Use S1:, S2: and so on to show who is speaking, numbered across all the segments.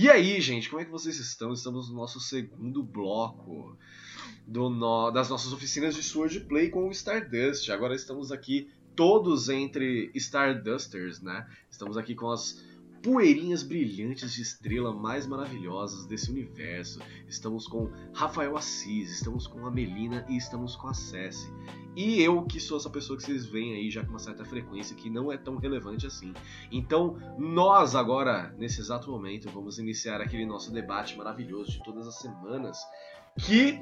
S1: E aí, gente, como é que vocês estão? Estamos no nosso segundo bloco do no... das nossas oficinas de Sword Play com o Stardust. Agora estamos aqui todos entre Stardusters, né? Estamos aqui com as poeirinhas brilhantes de estrela mais maravilhosas desse universo. Estamos com Rafael Assis, estamos com a Melina e estamos com a Cessi. E eu que sou essa pessoa que vocês veem aí já com uma certa frequência que não é tão relevante assim. Então, nós agora, nesse exato momento, vamos iniciar aquele nosso debate maravilhoso de todas as semanas, que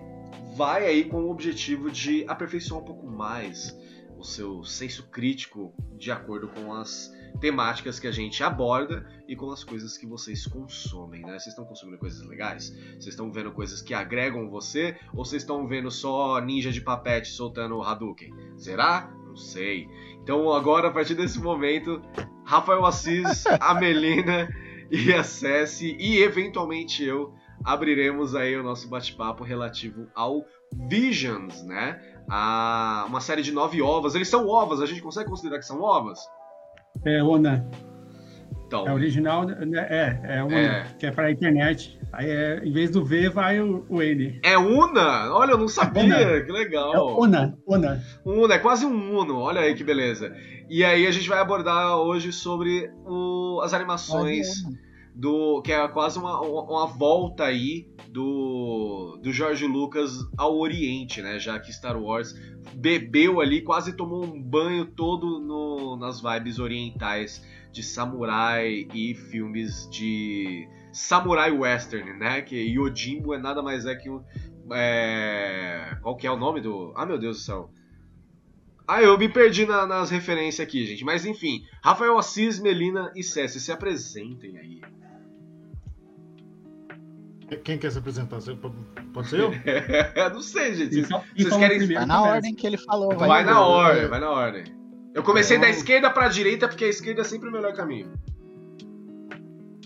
S1: vai aí com o objetivo de aperfeiçoar um pouco mais o seu senso crítico de acordo com as temáticas que a gente aborda e com as coisas que vocês consomem, né? Vocês estão consumindo coisas legais? Vocês estão vendo coisas que agregam você? Ou vocês estão vendo só ninja de papete soltando o Hadouken? Será? Não sei. Então agora, a partir desse momento, Rafael Assis, a Melina e a Cessi e eventualmente eu abriremos aí o nosso bate-papo relativo ao Visions, né? A uma série de nove ovas. Eles são ovas, a gente consegue considerar que são ovas?
S2: É Ona. Então, é original, né? é, é Una, é. que é para a internet. Aí, é, em vez do V, vai o, o N.
S1: É Una? Olha, eu não sabia, Una. que legal. É
S2: Una, Una.
S1: Una, é quase um Uno, olha aí que beleza. E aí a gente vai abordar hoje sobre o, as animações do que é quase uma, uma volta aí do, do George Lucas ao Oriente, né? Já que Star Wars bebeu ali, quase tomou um banho todo no, nas vibes orientais de samurai e filmes de samurai western, né? Que Yojimbo é nada mais é que um. É... Qual que é o nome do. Ah, meu Deus do céu. Ah, eu me perdi na, nas referências aqui, gente. Mas enfim, Rafael Assis, Melina e César, se apresentem aí.
S3: Quem quer se apresentar? Pode ser eu?
S1: não sei, gente. Vocês, então, vocês querem.
S4: Vai na ordem que ele falou.
S1: Vai, vai na ordem, vai na ordem. Eu comecei é, da esquerda pra direita porque a esquerda é sempre o melhor caminho.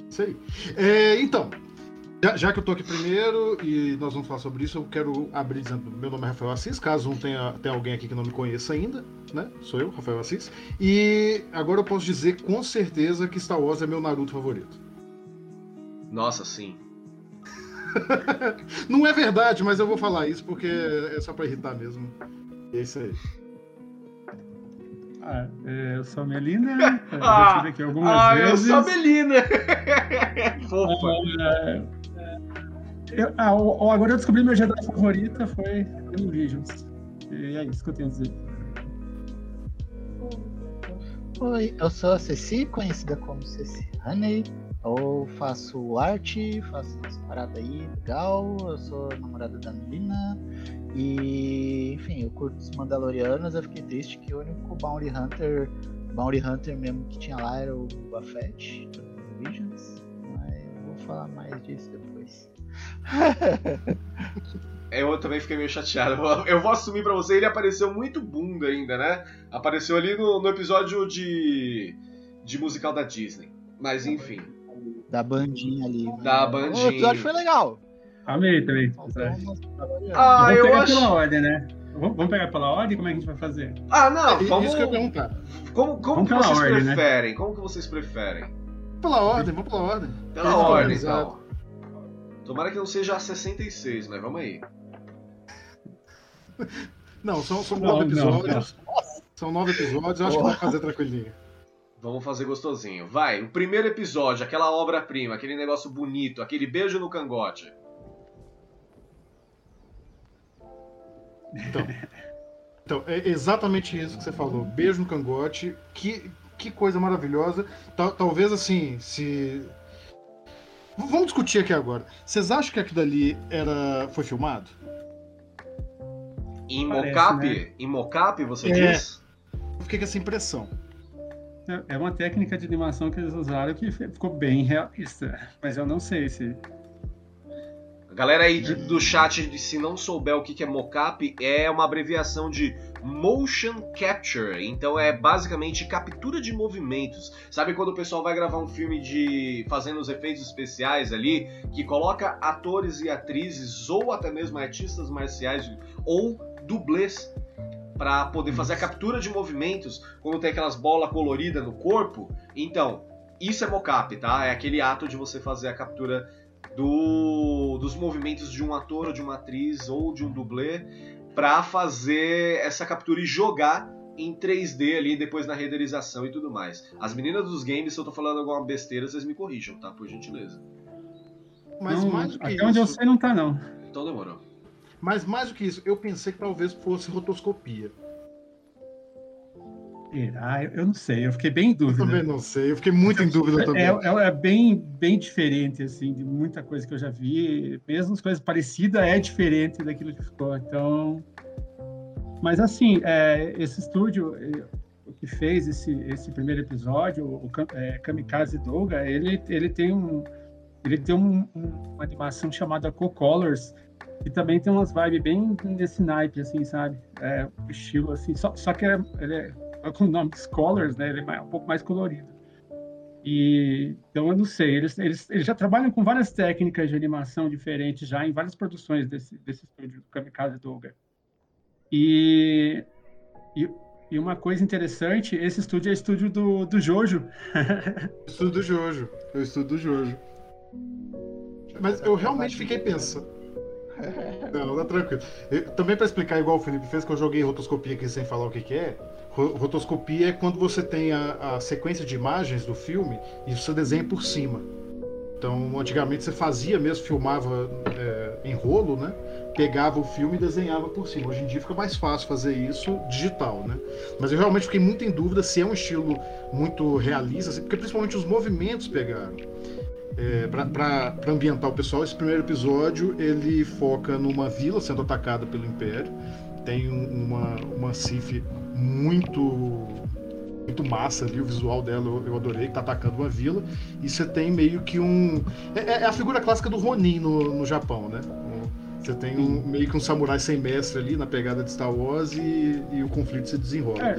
S3: Sei. É, então, já, já, que eu tô aqui primeiro e nós vamos falar sobre isso, eu quero abrir dizendo: meu nome é Rafael Assis, caso não tenha, tenha alguém aqui que não me conheça ainda, né? Sou eu, Rafael Assis. E agora eu posso dizer com certeza que Star Wars é meu Naruto favorito.
S1: Nossa, sim.
S3: Não é verdade, mas eu vou falar isso porque é só pra irritar mesmo. É isso aí.
S2: Ah, é, eu sou a Melina. Ah, já tive aqui algumas
S1: ah,
S2: vezes.
S1: eu sou a Melina. Fofa.
S2: É, eu, ah, agora eu descobri minha Jedi favorita foi Visions. E é isso que eu tenho a dizer.
S4: Oi, eu sou a Ceci, conhecida como Ceci Honey. Eu faço arte, faço essa parada aí, legal. Eu sou namorada da Melina. E, enfim, eu curto os Mandalorianos. Eu fiquei triste que o único Bounty Hunter, Bounty Hunter mesmo que tinha lá era o Boba Fett, do Visions. Mas eu vou falar mais disso depois.
S1: eu também fiquei meio chateado. Eu vou assumir pra você, ele apareceu muito bunda ainda, né? Apareceu ali no, no episódio de, de musical da Disney. Mas enfim.
S4: Da bandinha ali.
S1: Da bandinha. O
S4: episódio foi legal.
S2: Amei também. Ah, eu acho... pela ordem, né? Vamos pegar pela ordem? Como é que a gente vai fazer?
S1: Ah, não, é, vamos... Isso que eu perguntar. Como, como que vocês ordem, né? preferem? Né? Como que vocês preferem?
S3: Pela ordem, vamos pela ordem.
S1: Pela ordem, então. Tomara que não seja a 66, mas vamos aí.
S3: Não, são, são não, nove episódios. Não, não. São nove episódios, eu acho que vai fazer tranquilinho.
S1: Vamos fazer gostosinho. Vai, o primeiro episódio, aquela obra-prima, aquele negócio bonito, aquele beijo no cangote.
S3: Então, então é exatamente isso que você falou. Beijo no cangote. Que, que coisa maravilhosa. Tal, talvez assim, se. Vamos discutir aqui agora. Vocês acham que aquilo dali era... foi filmado?
S1: Em mocap? Né? Em mocap, você é. diz?
S3: Eu fiquei com essa impressão.
S2: É uma técnica de animação que eles usaram que ficou bem realista, mas eu não sei se.
S1: A galera aí do chat, se não souber o que é mocap, é uma abreviação de motion capture. Então é basicamente captura de movimentos. Sabe quando o pessoal vai gravar um filme de fazendo os efeitos especiais ali, que coloca atores e atrizes ou até mesmo artistas marciais ou dublês para poder fazer a captura de movimentos quando tem aquelas bolas coloridas no corpo. Então, isso é mocap, tá? É aquele ato de você fazer a captura do, dos movimentos de um ator ou de uma atriz ou de um dublê para fazer essa captura e jogar em 3D ali depois na renderização e tudo mais. As meninas dos games, se eu tô falando alguma besteira, vocês me corrijam, tá? Por gentileza.
S2: Mas não, mais do que até isso... onde eu sei não tá não.
S1: Então demorou.
S3: Mas mais do que isso, eu pensei que talvez fosse rotoscopia.
S2: Ah, eu não sei, eu fiquei bem em dúvida.
S3: Eu também não sei, eu fiquei muito em dúvida também.
S2: É, é, é, bem, bem diferente, assim, de muita coisa que eu já vi. Mesmo as coisas parecidas, é diferente daquilo que ficou. Então. Mas, assim, é, esse estúdio que fez esse, esse primeiro episódio, o é, Kamikaze Doga, ele, ele tem, um, ele tem um, uma animação chamada Co-Colors, que também tem umas vibes bem nesse naipe, assim, sabe? É, estilo, assim, só, só que é, ele é com o nome Scholars, né? Ele é um pouco mais colorido. E então eu não sei, eles, eles, eles já trabalham com várias técnicas de animação diferentes já em várias produções desse, desse estúdio do Kamikaze Doga. E, e, e, uma coisa interessante, esse estúdio é estúdio do, do Jojo.
S3: estúdio do Jojo, é o estúdio do Jojo. Mas eu realmente fiquei pensando. Não, tá tranquilo. Eu, também para explicar igual o Felipe fez, que eu joguei rotoscopia aqui sem falar o que, que é. Rotoscopia é quando você tem a, a, sequência de imagens do filme e você desenha por cima. Então, antigamente você fazia mesmo, filmava é, em rolo, né? Pegava o filme e desenhava por cima. Hoje em dia fica mais fácil fazer isso digital, né? Mas eu realmente fiquei muito em dúvida se é um estilo muito realista, assim, porque principalmente os movimentos pegaram. É, para ambientar o pessoal, esse primeiro episódio ele foca numa vila sendo atacada pelo Império. Tem uma, uma Sif muito muito massa ali, o visual dela eu, eu, adorei, que tá atacando uma vila. E você tem meio que um. É, é, a figura clássica do Ronin no, no Japão, né? Você tem um, meio que um samurai sem mestre ali na pegada de Star Wars e, e o conflito se desenrola.
S2: É.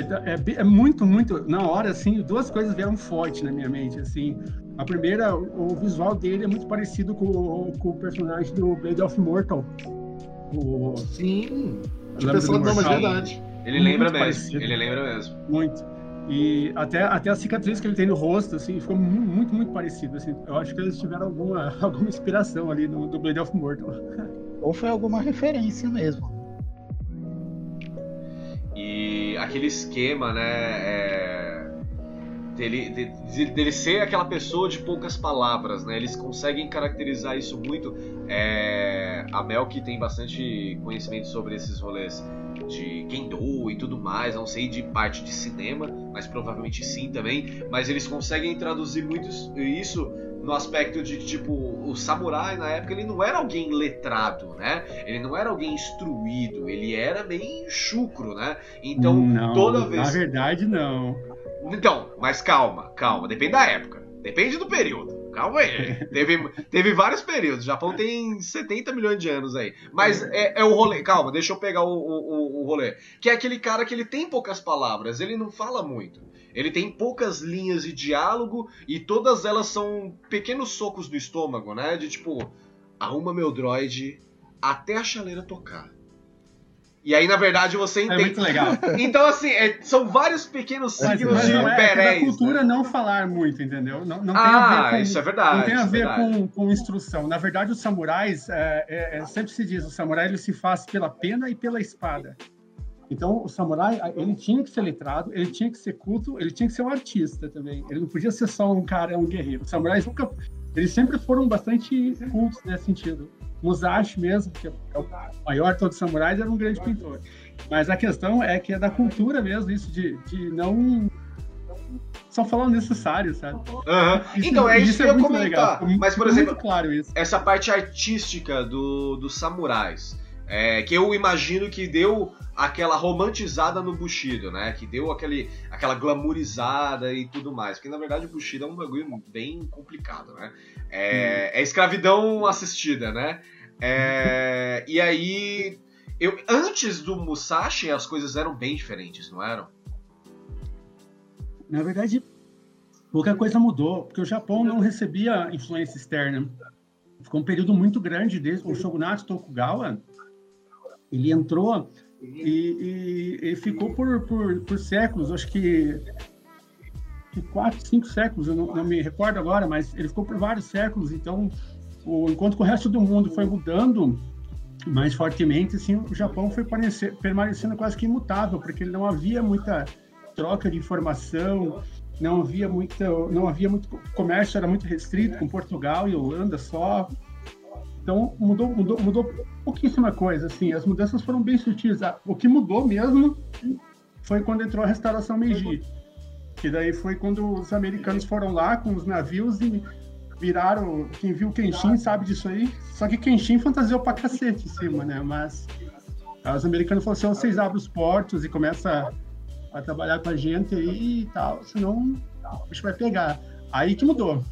S2: É, é, é, muito, muito. Na hora, assim, duas coisas vieram forte na minha mente. Assim, a primeira, o, o visual dele é muito parecido com, com, o personagem do Blade of Mortal.
S3: O... Sim. Tinha pensado, não, mas verdade.
S1: Ele lembra mesmo. Parecido. Ele lembra mesmo.
S2: Muito. E até, até a cicatriz que ele tem no rosto, assim, ficou muito, muito, muito parecido. Assim. Eu acho que eles tiveram alguma, alguma inspiração ali no, do Blade of Mortal.
S4: Ou foi alguma referência mesmo.
S1: E aquele esquema, né? É, dele, de, dele ser aquela pessoa de poucas palavras, né? Eles conseguem caracterizar isso muito. É, a Mel, que tem bastante conhecimento sobre esses rolês de Kendo e tudo mais, não sei de parte de cinema, mas provavelmente sim também. Mas eles conseguem traduzir muito isso no aspecto de tipo o samurai na época ele não era alguém letrado, né? Ele não era alguém instruído, ele era meio chucro, né? Então
S2: não,
S1: toda vez.
S2: Na verdade não.
S1: Então, mas calma, calma, depende da época, depende do período. Calma aí. teve, teve vários períodos. O Japão tem 70 milhões de anos aí. Mas é, é o rolê. Calma, deixa eu pegar o, o, o rolê. Que é aquele cara que ele tem poucas palavras, ele não fala muito. Ele tem poucas linhas de diálogo e todas elas são pequenos socos do estômago, né? De tipo, arruma meu droid até a chaleira tocar. E aí, na verdade, você entende.
S2: É muito legal.
S1: Então, assim, é, são vários pequenos signos de é,
S2: é da cultura né? não falar muito, entendeu? Não, não
S1: ah,
S2: tem a ver com,
S1: isso é verdade.
S2: Não tem a
S1: é
S2: ver com, com instrução. Na verdade, os samurais, é, é, é, sempre se diz, o samurai ele se faz pela pena e pela espada. Então, o samurai, ele tinha que ser letrado, ele tinha que ser culto, ele tinha que ser um artista também. Ele não podia ser só um cara, um guerreiro. Os samurais nunca... Eles sempre foram bastante cultos nesse sentido. Musashi mesmo, que é o maior de todos os samurais, era um grande pintor. Mas a questão é que é da cultura mesmo, isso de, de não só falar o necessário, sabe?
S1: Uhum. Isso, então, é isso, isso que eu é ia comentar. Legal. Mas, por exemplo,
S2: claro
S1: essa parte artística do, dos samurais, é, que eu imagino que deu aquela romantizada no Bushido, né? Que deu aquele, aquela glamourizada e tudo mais. Porque, na verdade, o Bushido é um bagulho bem complicado, né? É, hum. é escravidão assistida, né? É, e aí, eu, antes do Musashi, as coisas eram bem diferentes, não eram?
S2: Na verdade, pouca coisa mudou, porque o Japão não recebia influência externa. Ficou um período muito grande desde o shogunato Tokugawa. Ele entrou e, e, e ficou por, por, por séculos. Acho que que quatro, cinco séculos, eu não, não, me recordo agora, mas ele ficou por vários séculos. Então, o, enquanto que o resto do mundo foi mudando mais fortemente, assim, o Japão foi permanecendo quase que imutável, porque não havia muita troca de informação, não havia muita, não havia muito comércio, era muito restrito com Portugal e Holanda só. Então mudou, mudou, mudou pouquíssima coisa, assim. As mudanças foram bem sutis. Ah, o que mudou mesmo foi quando entrou a restauração Meiji, que daí foi quando os americanos foram lá com os navios e viraram. Quem viu Kenshin sabe disso aí. Só que Kenshin fantasiou pra cacete em cima, né? Mas os americanos falaram assim: vocês abrem os portos e começa a trabalhar com a gente aí e tal, senão a gente vai pegar. Aí que mudou.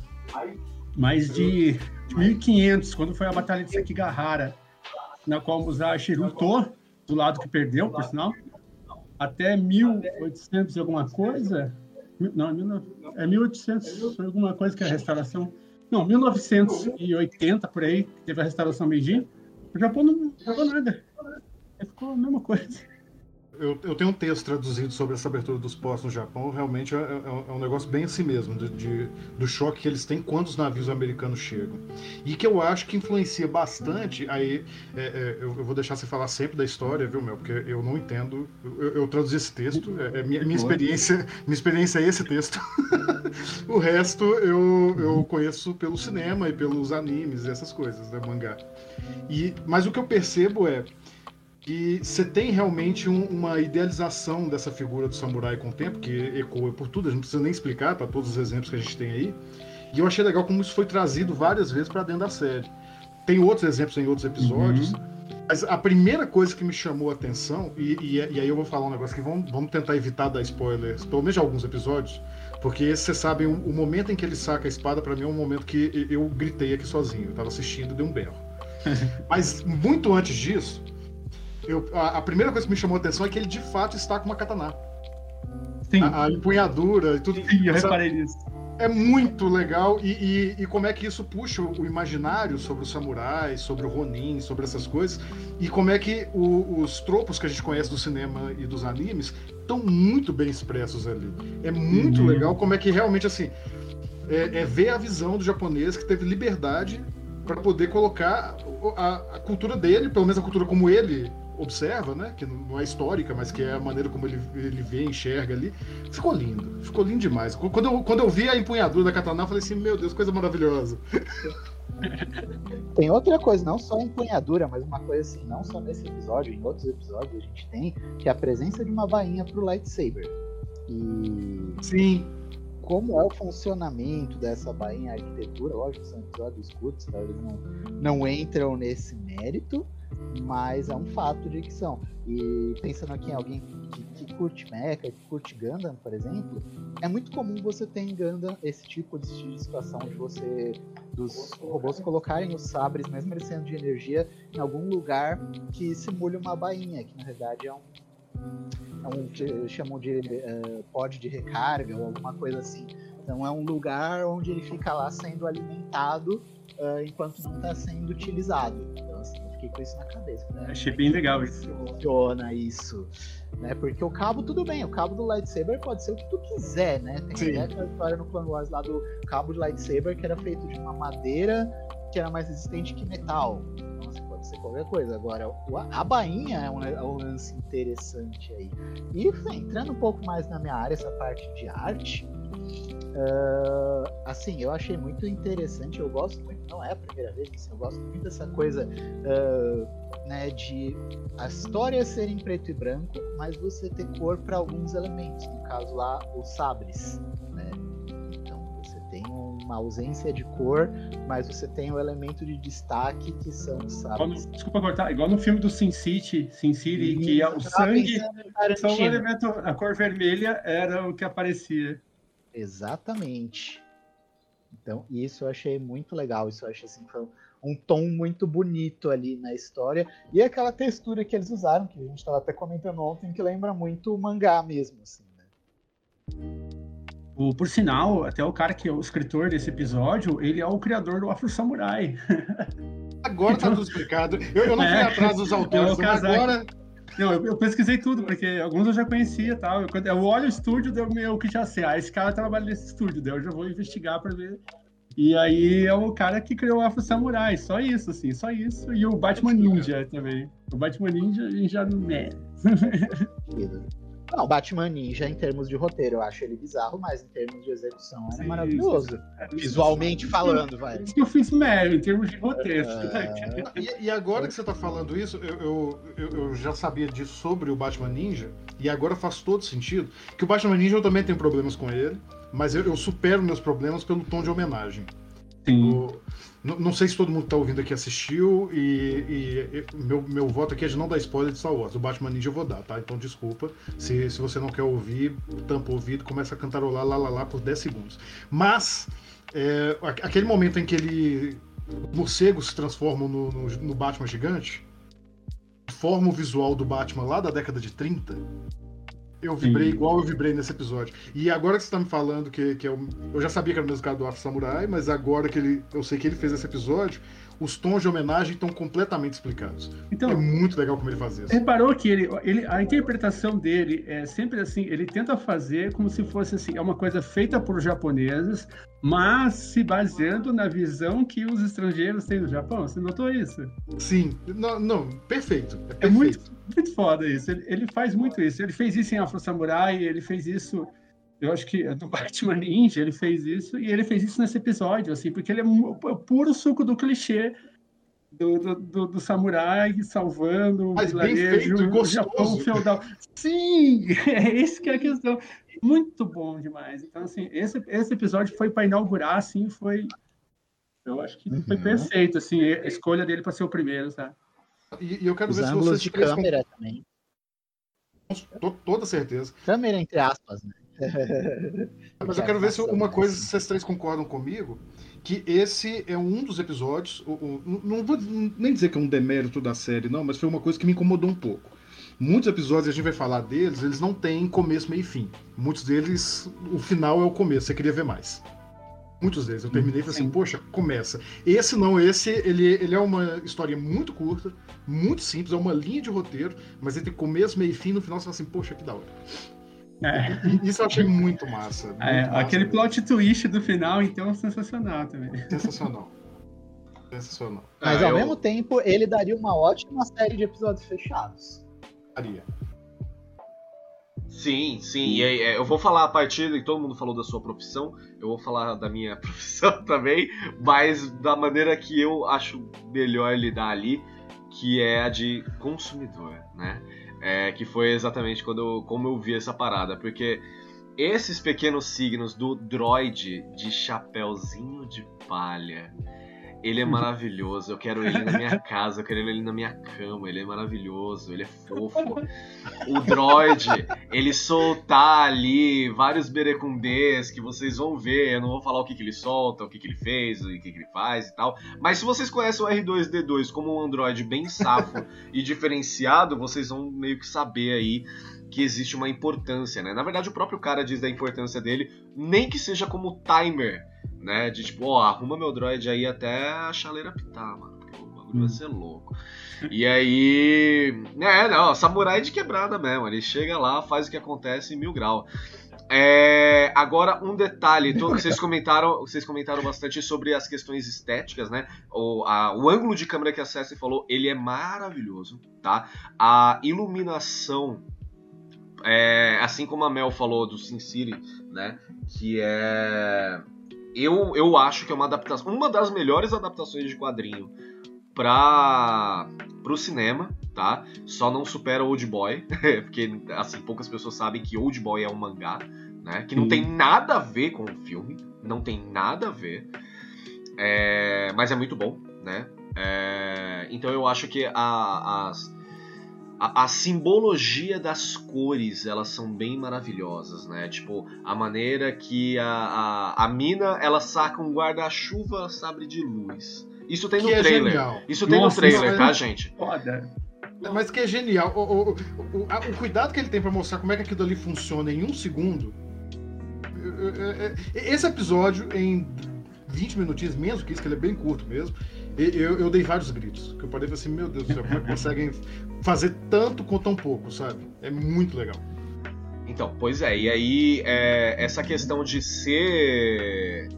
S2: Mais de 1500, quando foi a Batalha de Sekigahara, na qual Musashi lutou, do lado que perdeu, por sinal, até 1800 e alguma coisa, não, é 1800 foi alguma coisa que é a restauração, não, 1980 por aí, teve a restauração Meiji, o Japão não jogou nada, ficou a mesma coisa.
S3: Eu, eu, tenho um texto traduzido sobre essa abertura dos portos no Japão. Realmente é, é, é um negócio bem assim mesmo, de, de, do choque que eles têm quando os navios americanos chegam. E que eu acho que influencia bastante. Aí é, é eu, eu, vou deixar você falar sempre da história, viu, Mel? Porque eu não entendo. Eu, eu traduzi esse texto, é, é minha, minha, experiência, minha experiência é esse texto. o resto eu, eu conheço pelo cinema e pelos animes, essas coisas, né, mangá. E, mas o que eu percebo é e você tem realmente um, uma idealização dessa figura do samurai com o tempo, que ecoa por tudo, a gente não precisa nem explicar para todos os exemplos que a gente tem aí. E eu achei legal como isso foi trazido várias vezes para dentro da série. Tem outros exemplos em outros episódios, uhum. mas a primeira coisa que me chamou a atenção, e, e, e, aí eu vou falar um negócio que vamos, vamos tentar evitar dar spoilers, pelo menos de alguns episódios, porque esse, você sabe, o, o momento em que ele saca a espada, para mim é um momento que eu gritei aqui sozinho. Eu tava assistindo e dei um berro. mas muito antes disso, eu, a, a, primeira coisa que me chamou a atenção é que ele de fato está com uma katana. Sim. A, a empunhadura e tudo.
S2: Sim, eu reparei nisso.
S3: É muito legal e, e, e, como é que isso puxa o imaginário sobre os samurais, sobre o Ronin, sobre essas coisas, e como é que o, os tropos que a gente conhece do cinema e dos animes estão muito bem expressos ali. É muito uhum. legal como é que realmente assim é, é ver a visão do japonês que teve liberdade para poder colocar a, a, cultura dele, pelo menos a cultura como ele observa, né? Que não é histórica, mas que é a maneira como ele, ele vê, enxerga ali. Ficou lindo, ficou lindo demais. Quando eu, quando eu vi a empunhadura da katana, eu falei assim, meu Deus, coisa maravilhosa.
S4: Tem outra coisa, não só a empunhadura, mas uma coisa assim, não só nesse episódio, em outros episódios a gente tem, que é a presença de uma vainha pro lightsaber. E.
S3: Sim.
S4: Como é o funcionamento dessa bainha, a arquitetura, lógico, são episódios curtos, tá? eles não, não entram nesse mérito, mas é um fato de que são. E pensando aqui em alguém que, que, curte Mecha, que curte Gundam, por exemplo, é muito comum você ter em Gundam esse tipo de situação de você dos robôs colocarem os sabres, mesmo eles sendo de energia, em algum lugar que simule uma bainha, que na verdade é um é um chamam de uh, pod de recarga ou alguma coisa assim. Então é um lugar onde ele fica lá sendo alimentado uh, enquanto não está sendo utilizado. Então assim, fiquei com isso na cabeça. Né?
S2: Achei bem legal isso.
S4: Funciona isso. Né? Porque o cabo, tudo bem, o cabo do lightsaber pode ser o que tu quiser, né? Tem até aquela história no Clone Wars lá do cabo de lightsaber que era feito de uma madeira que era mais resistente que metal. Então, assim, pode ser qualquer coisa. Agora, a bainha é um, é um lance interessante aí. E entrando um pouco mais na minha área, essa parte de arte, Uh, assim, eu achei muito interessante, eu gosto muito, não é a primeira vez, assim, eu gosto muito dessa coisa uh, né, de a história ser em preto e branco, mas você ter cor para alguns elementos, no caso lá, os sabres, né? Então você tem uma ausência de cor, mas você tem o um elemento de destaque que são os sabres.
S2: No, desculpa cortar, igual no filme do Sin City, Sin City, que é o sangue, só o elemento, a cor vermelha era o que aparecia.
S4: Exatamente. Então, isso eu achei muito legal. Isso eu achei assim, foi um tom muito bonito ali na história. E aquela textura que eles usaram, que a gente estava até comentando ontem, que lembra muito o mangá mesmo, assim, né?
S2: O, por sinal, até o cara que é o escritor desse episódio, ele é o criador do Afro Samurai.
S3: Agora tá então, tá tudo explicado. Eu, eu não fui é, atrás dos autores, é mas agora
S2: Não, eu, eu pesquisei tudo, porque alguns eu já conhecia e tal. Eu, eu olho o estúdio, deu meu que já sei. Ah, esse cara trabalha nesse estúdio, daí eu já vou investigar para ver. E aí é o cara que criou o Afro Samurai, só isso, assim, só isso. E o Batman Ninja também. O Batman Ninja a gente já não é.
S4: Não, Batman Ninja, em termos de roteiro, eu acho ele bizarro, mas em termos de execução, é maravilhoso. Visualmente falando, vai.
S2: Isso que eu fiz merda, em termos de roteiro.
S3: Uh... E, e, agora que você tá falando isso, eu, eu, eu, já sabia disso sobre o Batman Ninja, e agora faz todo sentido. Que o Batman Ninja eu também tenho problemas com ele, mas eu, eu supero meus problemas pelo tom de homenagem.
S2: Sim.
S3: Não, não, sei se todo mundo que tá ouvindo aqui assistiu, e, e, meu, meu voto aqui é de não dar spoiler de Star Wars. O Batman Ninja eu vou dar, tá? Então desculpa. Se, se você não quer ouvir, tampa o ouvido, começa a cantarolar lá, lá, lá por 10 segundos. Mas, é, aquele momento em que ele. Morcegos se transformam no, no, no Batman gigante, forma o visual do Batman lá da década de 30, eu vibrei Sim. igual eu vibrei nesse episódio. E agora que você tá me falando que, que um, eu já sabia que era o mesmo cara do Afro Samurai, mas agora que ele, eu sei que ele fez esse episódio, os tons de homenagem estão completamente explicados. Então, é muito legal como ele faz isso.
S2: Reparou que ele, ele, a interpretação dele é sempre assim, ele tenta fazer como se fosse assim, é uma coisa feita por japoneses, mas se baseando na visão que os estrangeiros têm do Japão. Você notou isso?
S3: Sim, não, não perfeito. É,
S2: perfeito. é muito, muito foda isso. Ele, ele faz muito isso. Ele fez isso em Afro Samurai, ele fez isso eu acho que do Batman Ninja ele fez isso e ele fez isso nesse episódio, assim, porque ele é, é puro suco do clichê do, do, do, do samurai salvando o vilarejo, o Japão feudal. Sim, é isso que é a questão. Muito bom demais. Então, assim, esse, esse episódio foi para inaugurar, assim, foi. Eu acho que foi uhum. perfeito, assim, a escolha dele para ser o primeiro, tá?
S3: E, e eu quero
S4: Os
S3: ver se
S4: vocês de câmera também.
S3: Com toda certeza.
S4: Câmera entre aspas, né?
S3: Mas eu quero ver se uma coisa vocês três concordam comigo, que esse é um dos episódios, o, o, não vou nem dizer que é um demérito da série, não, mas foi uma coisa que me incomodou um pouco. Muitos episódios, a gente vai falar deles, eles não têm começo, meio e fim. Muitos deles, o final é o começo, você queria ver mais. Muitos deles. Eu terminei e falei assim, poxa, começa. Esse não, esse, ele, ele é uma história muito curta, muito simples, é uma linha de roteiro, mas ele tem começo, meio e fim, no final você fala assim, poxa, que da hora. É. Isso eu achei muito massa. Muito
S2: é,
S3: massa
S2: aquele mesmo. plot twist do final, então, é sensacional também.
S3: Sensacional. Sensacional.
S4: Mas ah, ao eu... mesmo tempo, ele daria uma ótima série de episódios fechados.
S3: Daria.
S1: Sim, sim. E aí, é, eu vou falar a partir de todo mundo falou da sua profissão, eu vou falar da minha profissão também, mas da maneira que eu acho melhor lidar ali, que é a de consumidor, né? É, que foi exatamente quando como eu vi essa parada, porque esses pequenos signos do droid de chapéuzinho de palha, ele é maravilhoso. Eu quero ele na minha casa, eu quero ele na minha cama. Ele é maravilhoso, ele é fofo. O droid, ele soltar ali vários berecumbês que vocês vão ver. Eu não vou falar o que, que ele solta, o que, que ele fez, o que, que ele faz e tal. Mas se vocês conhecem o R2D2 como um android bem safo e diferenciado, vocês vão meio que saber aí que existe uma importância, né? Na verdade, o próprio cara diz da importância dele, nem que seja como timer né? De tipo, ó, arruma meu droid aí até a chaleira pitar, mano. Porque o bagulho vai ser louco. E aí. É, não, samurai de quebrada mesmo. Ele chega lá, faz o que acontece em mil graus. É, agora um detalhe, todo, vocês comentaram, vocês comentaram bastante sobre as questões estéticas, né? O, a, o ângulo de câmera que a Cessi falou, ele é maravilhoso, tá? A iluminação, é, assim como a Mel falou do Sin City, né? Que é eu, eu acho que é uma adaptação, uma das melhores adaptações de quadrinho para o cinema, tá? Só não supera Old Boy, porque assim poucas pessoas sabem que Old Boy é um mangá, né? Que não tem nada a ver com o filme, não tem nada a ver, é, mas é muito bom, né? É, então eu acho que a, as a, a, simbologia das cores elas são bem maravilhosas, né? Tipo, a maneira que a, a, a mina ela saca um guarda-chuva sabre de luz. Isso tem que no é trailer. Genial. Isso tem Nossa, no trailer, tá, gente?
S2: Foda.
S3: Mas que é genial. O, o, o, o, cuidado que ele tem para mostrar como é que aquilo ali funciona em um segundo. Esse episódio, em 20 minutinhos, menos que isso, que ele é bem curto mesmo. Eu, eu dei vários gritos. Que eu parei e falei assim, meu Deus do céu, como é que conseguem fazer tanto com tão pouco, sabe? É muito legal.
S1: Então, pois é, e aí é, essa questão de ser.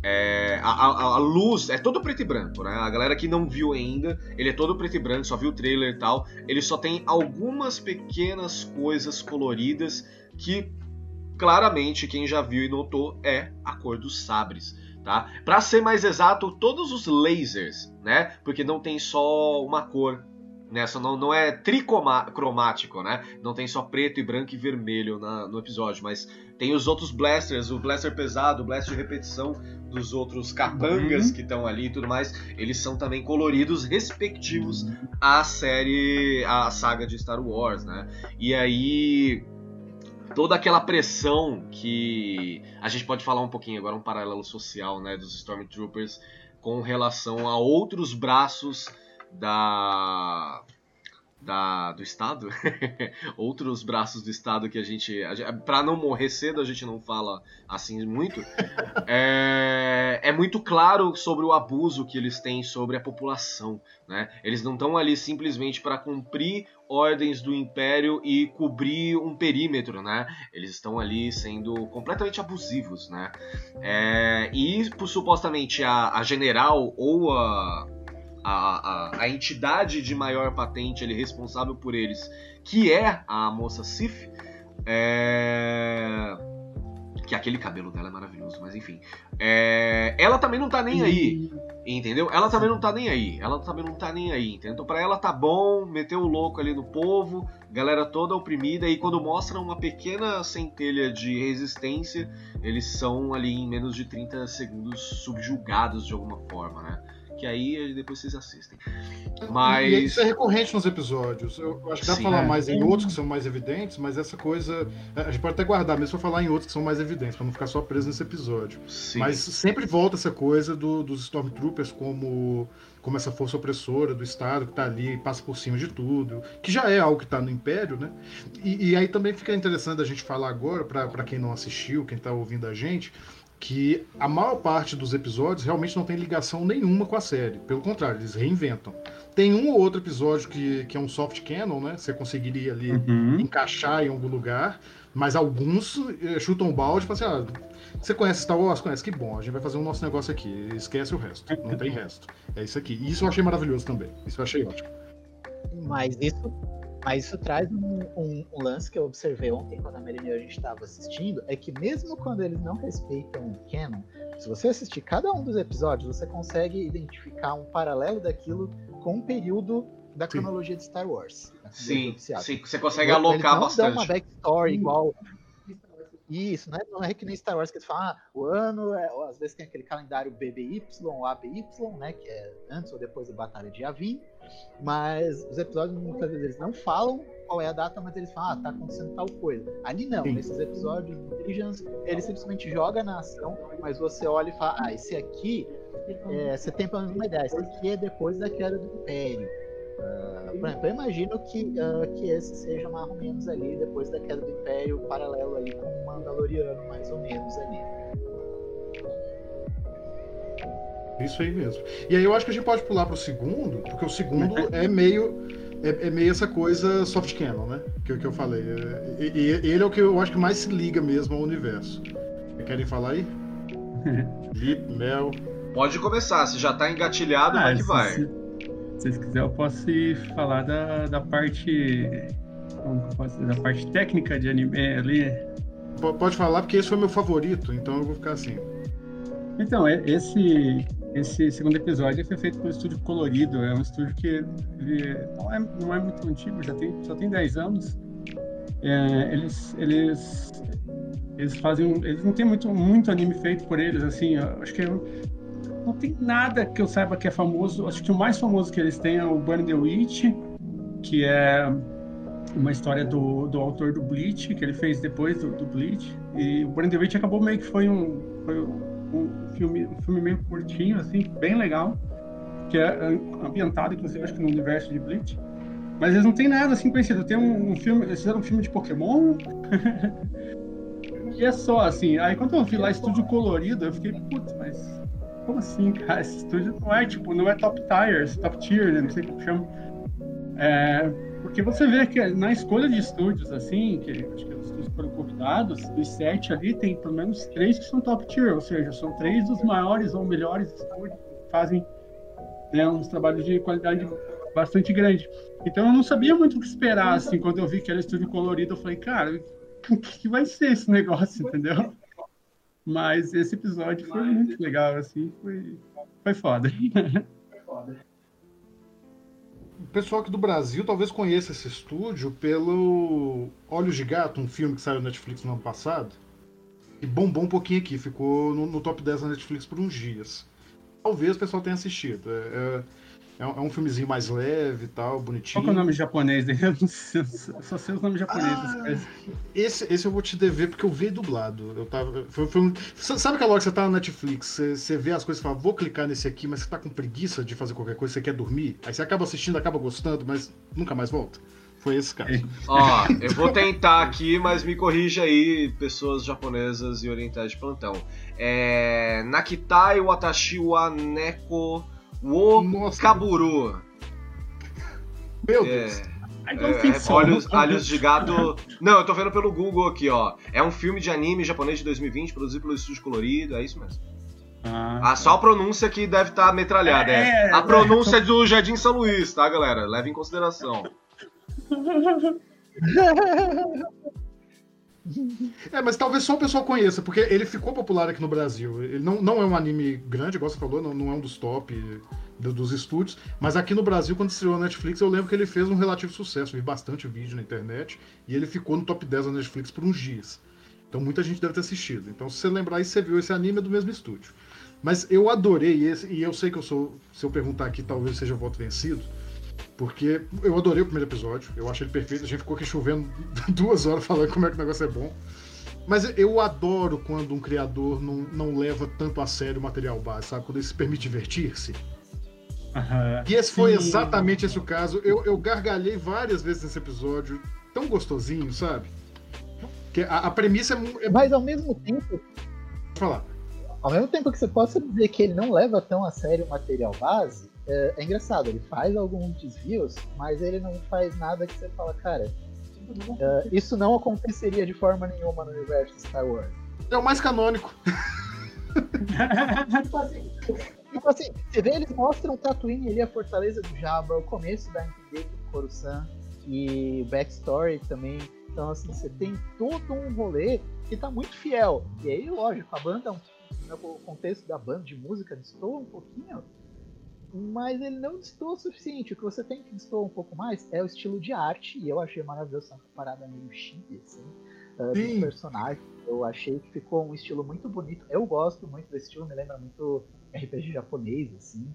S1: É, a, a, a, luz é todo preto e branco, né? A galera que não viu ainda, ele é todo preto e branco, só viu o trailer e tal. Ele só tem algumas pequenas coisas coloridas que claramente quem já viu e notou é a cor dos sabres. Tá? Para ser mais exato, todos os lasers, né? Porque não tem só uma cor Nessa não, não é tricromático, né? Não tem só preto e branco e vermelho na, no episódio, mas tem os outros blasters, o blaster pesado, o blaster de repetição dos outros capangas uhum. que estão ali e tudo mais. Eles são também coloridos respectivos à série, à saga de Star Wars, né? E aí toda aquela pressão que a gente pode falar um pouquinho agora um paralelo social, né, dos Stormtroopers com relação a outros braços da da, do Estado, outros braços do Estado que a gente, para não morrer cedo, a gente não fala assim muito, é, é, muito claro sobre o abuso que eles têm sobre a população. Né? Eles não estão ali simplesmente para cumprir ordens do Império e cobrir um perímetro, né? Eles estão ali sendo completamente abusivos, né? É, e supostamente a, a general ou a a, a, a, entidade de maior patente ele responsável por eles, que é a moça Sif, é... que aquele cabelo dela é maravilhoso, mas enfim, é... ela também não tá nem aí, entendeu? Ela também não tá nem aí, ela também não tá nem aí, entendeu? Então pra ela tá bom, meteu o louco ali no povo, galera toda oprimida, e quando mostra uma pequena centelha de resistência, eles são ali em menos de 30 segundos subjugados de alguma forma, né? Que aí depois vocês assistem. Mas.
S3: E isso é recorrente nos episódios. Eu acho que dá Sim, pra falar é. mais em outros que são mais evidentes, mas essa coisa. A gente pode até guardar mesmo pra falar em outros que são mais evidentes, pra não ficar só preso nesse episódio. Sim. Mas sempre volta essa coisa do, dos Stormtroopers como como essa força opressora do Estado que está ali e passa por cima de tudo, que já é algo que está no Império, né? E, e, aí também fica interessante a gente falar agora, para quem não assistiu, quem está ouvindo a gente, que a maior parte dos episódios realmente não tem ligação nenhuma com a série. Pelo contrário, eles reinventam. Tem um ou outro episódio que, que é um soft canon, né? Você conseguiria ali uhum. encaixar em algum lugar, mas alguns eh, chutam balde e falam assim, ah, você conhece Star Wars? Conhece? Que bom, a gente vai fazer o nosso negócio aqui. Esquece o resto. Não tem resto. É isso aqui. Isso eu achei maravilhoso também. Isso eu achei ótimo.
S4: Mas isso mas isso traz um, um, um, lance que eu observei ontem, quando a Marina e a gente estava assistindo, é que mesmo quando eles não respeitam o canon, se você assistir cada um dos episódios, você consegue identificar um paralelo daquilo com um período da cronologia sim. de Star Wars.
S1: Sim, sim, você consegue alocar não bastante.
S4: Não uma backstory igual isso, né? não é que nem Star Wars que eles falam, ah, o ano, é, às vezes tem aquele calendário BBY ou ABY, né? Que é antes ou depois da Batalha de Yavin. Mas os episódios muitas vezes eles não falam qual é a data, mas eles falam, ah, tá acontecendo tal coisa. Ali não, Sim. nesses episódios do ele simplesmente joga na ação, mas você olha e fala, ah, esse aqui, é, você tem pelo menos uma ideia, esse aqui é depois da queda do Império. Uh, por exemplo, eu imagino que, uh, que esse seja mais ou menos ali, depois da queda do Império, paralelo ali com o Mandaloriano, mais ou menos ali.
S3: Isso aí mesmo. E aí eu acho que a gente pode pular pro segundo, porque o segundo é meio. É, é, meio essa coisa soft canon, né? Que, que eu falei. É, e, e, ele é o que eu acho que mais se liga mesmo ao universo. Querem falar aí? Lip, Mel.
S1: Pode começar, se já tá engatilhado, ah, vai que vai. Se,
S2: se vocês quiserem, eu posso ir falar da, da parte. Como que eu posso dizer? Da parte técnica de anime ali.
S3: Pode falar, porque esse foi meu favorito, então eu vou ficar assim.
S2: Então, é, esse, esse segundo episódio foi feito por um estúdio colorido. É um estúdio que não, é, não é muito antigo, já tem, só tem 10 anos. É, eles, eles, eles fazem. Eles não tem muito, muito anime feito por eles, assim. acho que não tem nada que eu saiba que é famoso. Acho que o mais famoso que eles têm é o Burn the Witch, que é uma história do, do autor do Bleach, que ele fez depois do, do Bleach. E o Burn the Witch acabou meio que foi um, foi um, filme, um filme meio curtinho, assim, bem legal, que é ambientado, inclusive, acho que no universo de Bleach. Mas eles não têm nada assim conhecido. Tem um, um filme, eles fizeram um filme de Pokémon. e é só, assim. Aí quando eu vi lá estúdio colorido, eu fiquei, putz, mas como assim, cara? Esse estúdio não é tipo, não é top tier, top tier, né? Não sei como chama. É, porque você vê que na escolha de estúdios, assim, que acho que os estúdios foram convidados, dos sete ali, tem pelo menos três que são top tier, ou seja, são três dos maiores ou melhores estúdios que fazem né, uns trabalhos de qualidade bastante grande. Então eu não sabia muito o que esperar, assim, quando eu vi que era estúdio colorido, eu falei, cara, o que, que vai ser esse negócio, entendeu? Mas esse episódio foi muito legal, assim, foi, foi foda. Foi foda.
S3: O pessoal aqui do Brasil talvez conheça esse estúdio pelo Olhos de Gato, um filme que saiu na Netflix no ano passado. E bombou um pouquinho aqui, ficou no, no top 10 da Netflix por uns dias. Talvez o pessoal tenha assistido. É, é é um, é um filmezinho mais leve e tal, bonitinho.
S2: Qual é o nome japonês dele? Eu sei, só sei os nomes japoneses. Ah,
S3: esse, esse eu vou te dever porque eu vi dublado. Eu tava, foi, foi um, sabe aquela hora que você tá na Netflix, você, você vê as coisas e fala, vou clicar nesse aqui, mas você tá com preguiça de fazer qualquer coisa, você quer dormir, aí você acaba assistindo, acaba gostando, mas nunca mais volta. Foi esse caso.
S1: Ó, eu vou tentar aqui, mas me corrija aí, pessoas japonesas e orientais de plantão. É. Nakitai Watashi wa Neko o Nossa. Caburu.
S3: Meu é, Deus.
S1: É, é, olhos, olhos de gato. Não, eu tô vendo pelo Google aqui, ó. É um filme de anime japonês de 2020, produzido pelo Estúdio Colorido, é isso mesmo. Ah, ah só a pronúncia que deve estar tá metralhada. É, é, a pronúncia é do Jardim São Luís, tá, galera? Leve em consideração.
S3: É, mas talvez só o pessoal conheça, porque ele ficou popular aqui no Brasil. Ele não, não é um anime grande, igual você falou, não, não é um dos top do, dos estúdios, mas aqui no Brasil, quando estreou na Netflix, eu lembro que ele fez um relativo sucesso. Vi bastante vídeo na internet e ele ficou no top 10 da Netflix por uns dias. Então muita gente deve ter assistido. Então, se você lembrar aí, você viu esse anime é do mesmo estúdio. Mas eu adorei esse, e eu sei que eu sou. Se eu perguntar aqui, talvez seja voto vencido porque eu adorei o primeiro episódio, eu achei ele perfeito. A gente ficou aqui chovendo duas horas falando como é que o negócio é bom. Mas eu adoro quando um criador não, não leva tanto a sério o material base, sabe? Quando ele se permite divertir-se. Uhum. E esse foi exatamente esse o caso. Eu, eu gargalhei várias vezes nesse episódio, tão gostosinho, sabe? Que a, a premissa é, é.
S4: Mas ao mesmo tempo. Vou
S3: falar.
S4: Ao mesmo tempo que você possa dizer que ele não leva tão a sério o material base, é, é, engraçado, ele faz alguns desvios, mas ele não faz nada que você fala, cara, é, isso não aconteceria de forma nenhuma no universo de Star Wars.
S3: É o mais canônico.
S4: tipo, assim, tipo assim, você vê, eles mostram Tatooine ali, a fortaleza do Jabba, o começo da Entidade do Coruscant e backstory também. Então, assim, você tem todo um rolê que tá muito fiel. E aí, lógico, a banda, o contexto da banda de música distou um pouquinho, mas ele não destoa o suficiente. O que você tem que destoar um pouco mais é o estilo de arte, e eu achei maravilhoso essa parada meio chique, assim, uh, dos personagens. Eu achei que ficou um estilo muito bonito. Eu gosto muito desse estilo, me lembra muito RPG japonês, assim.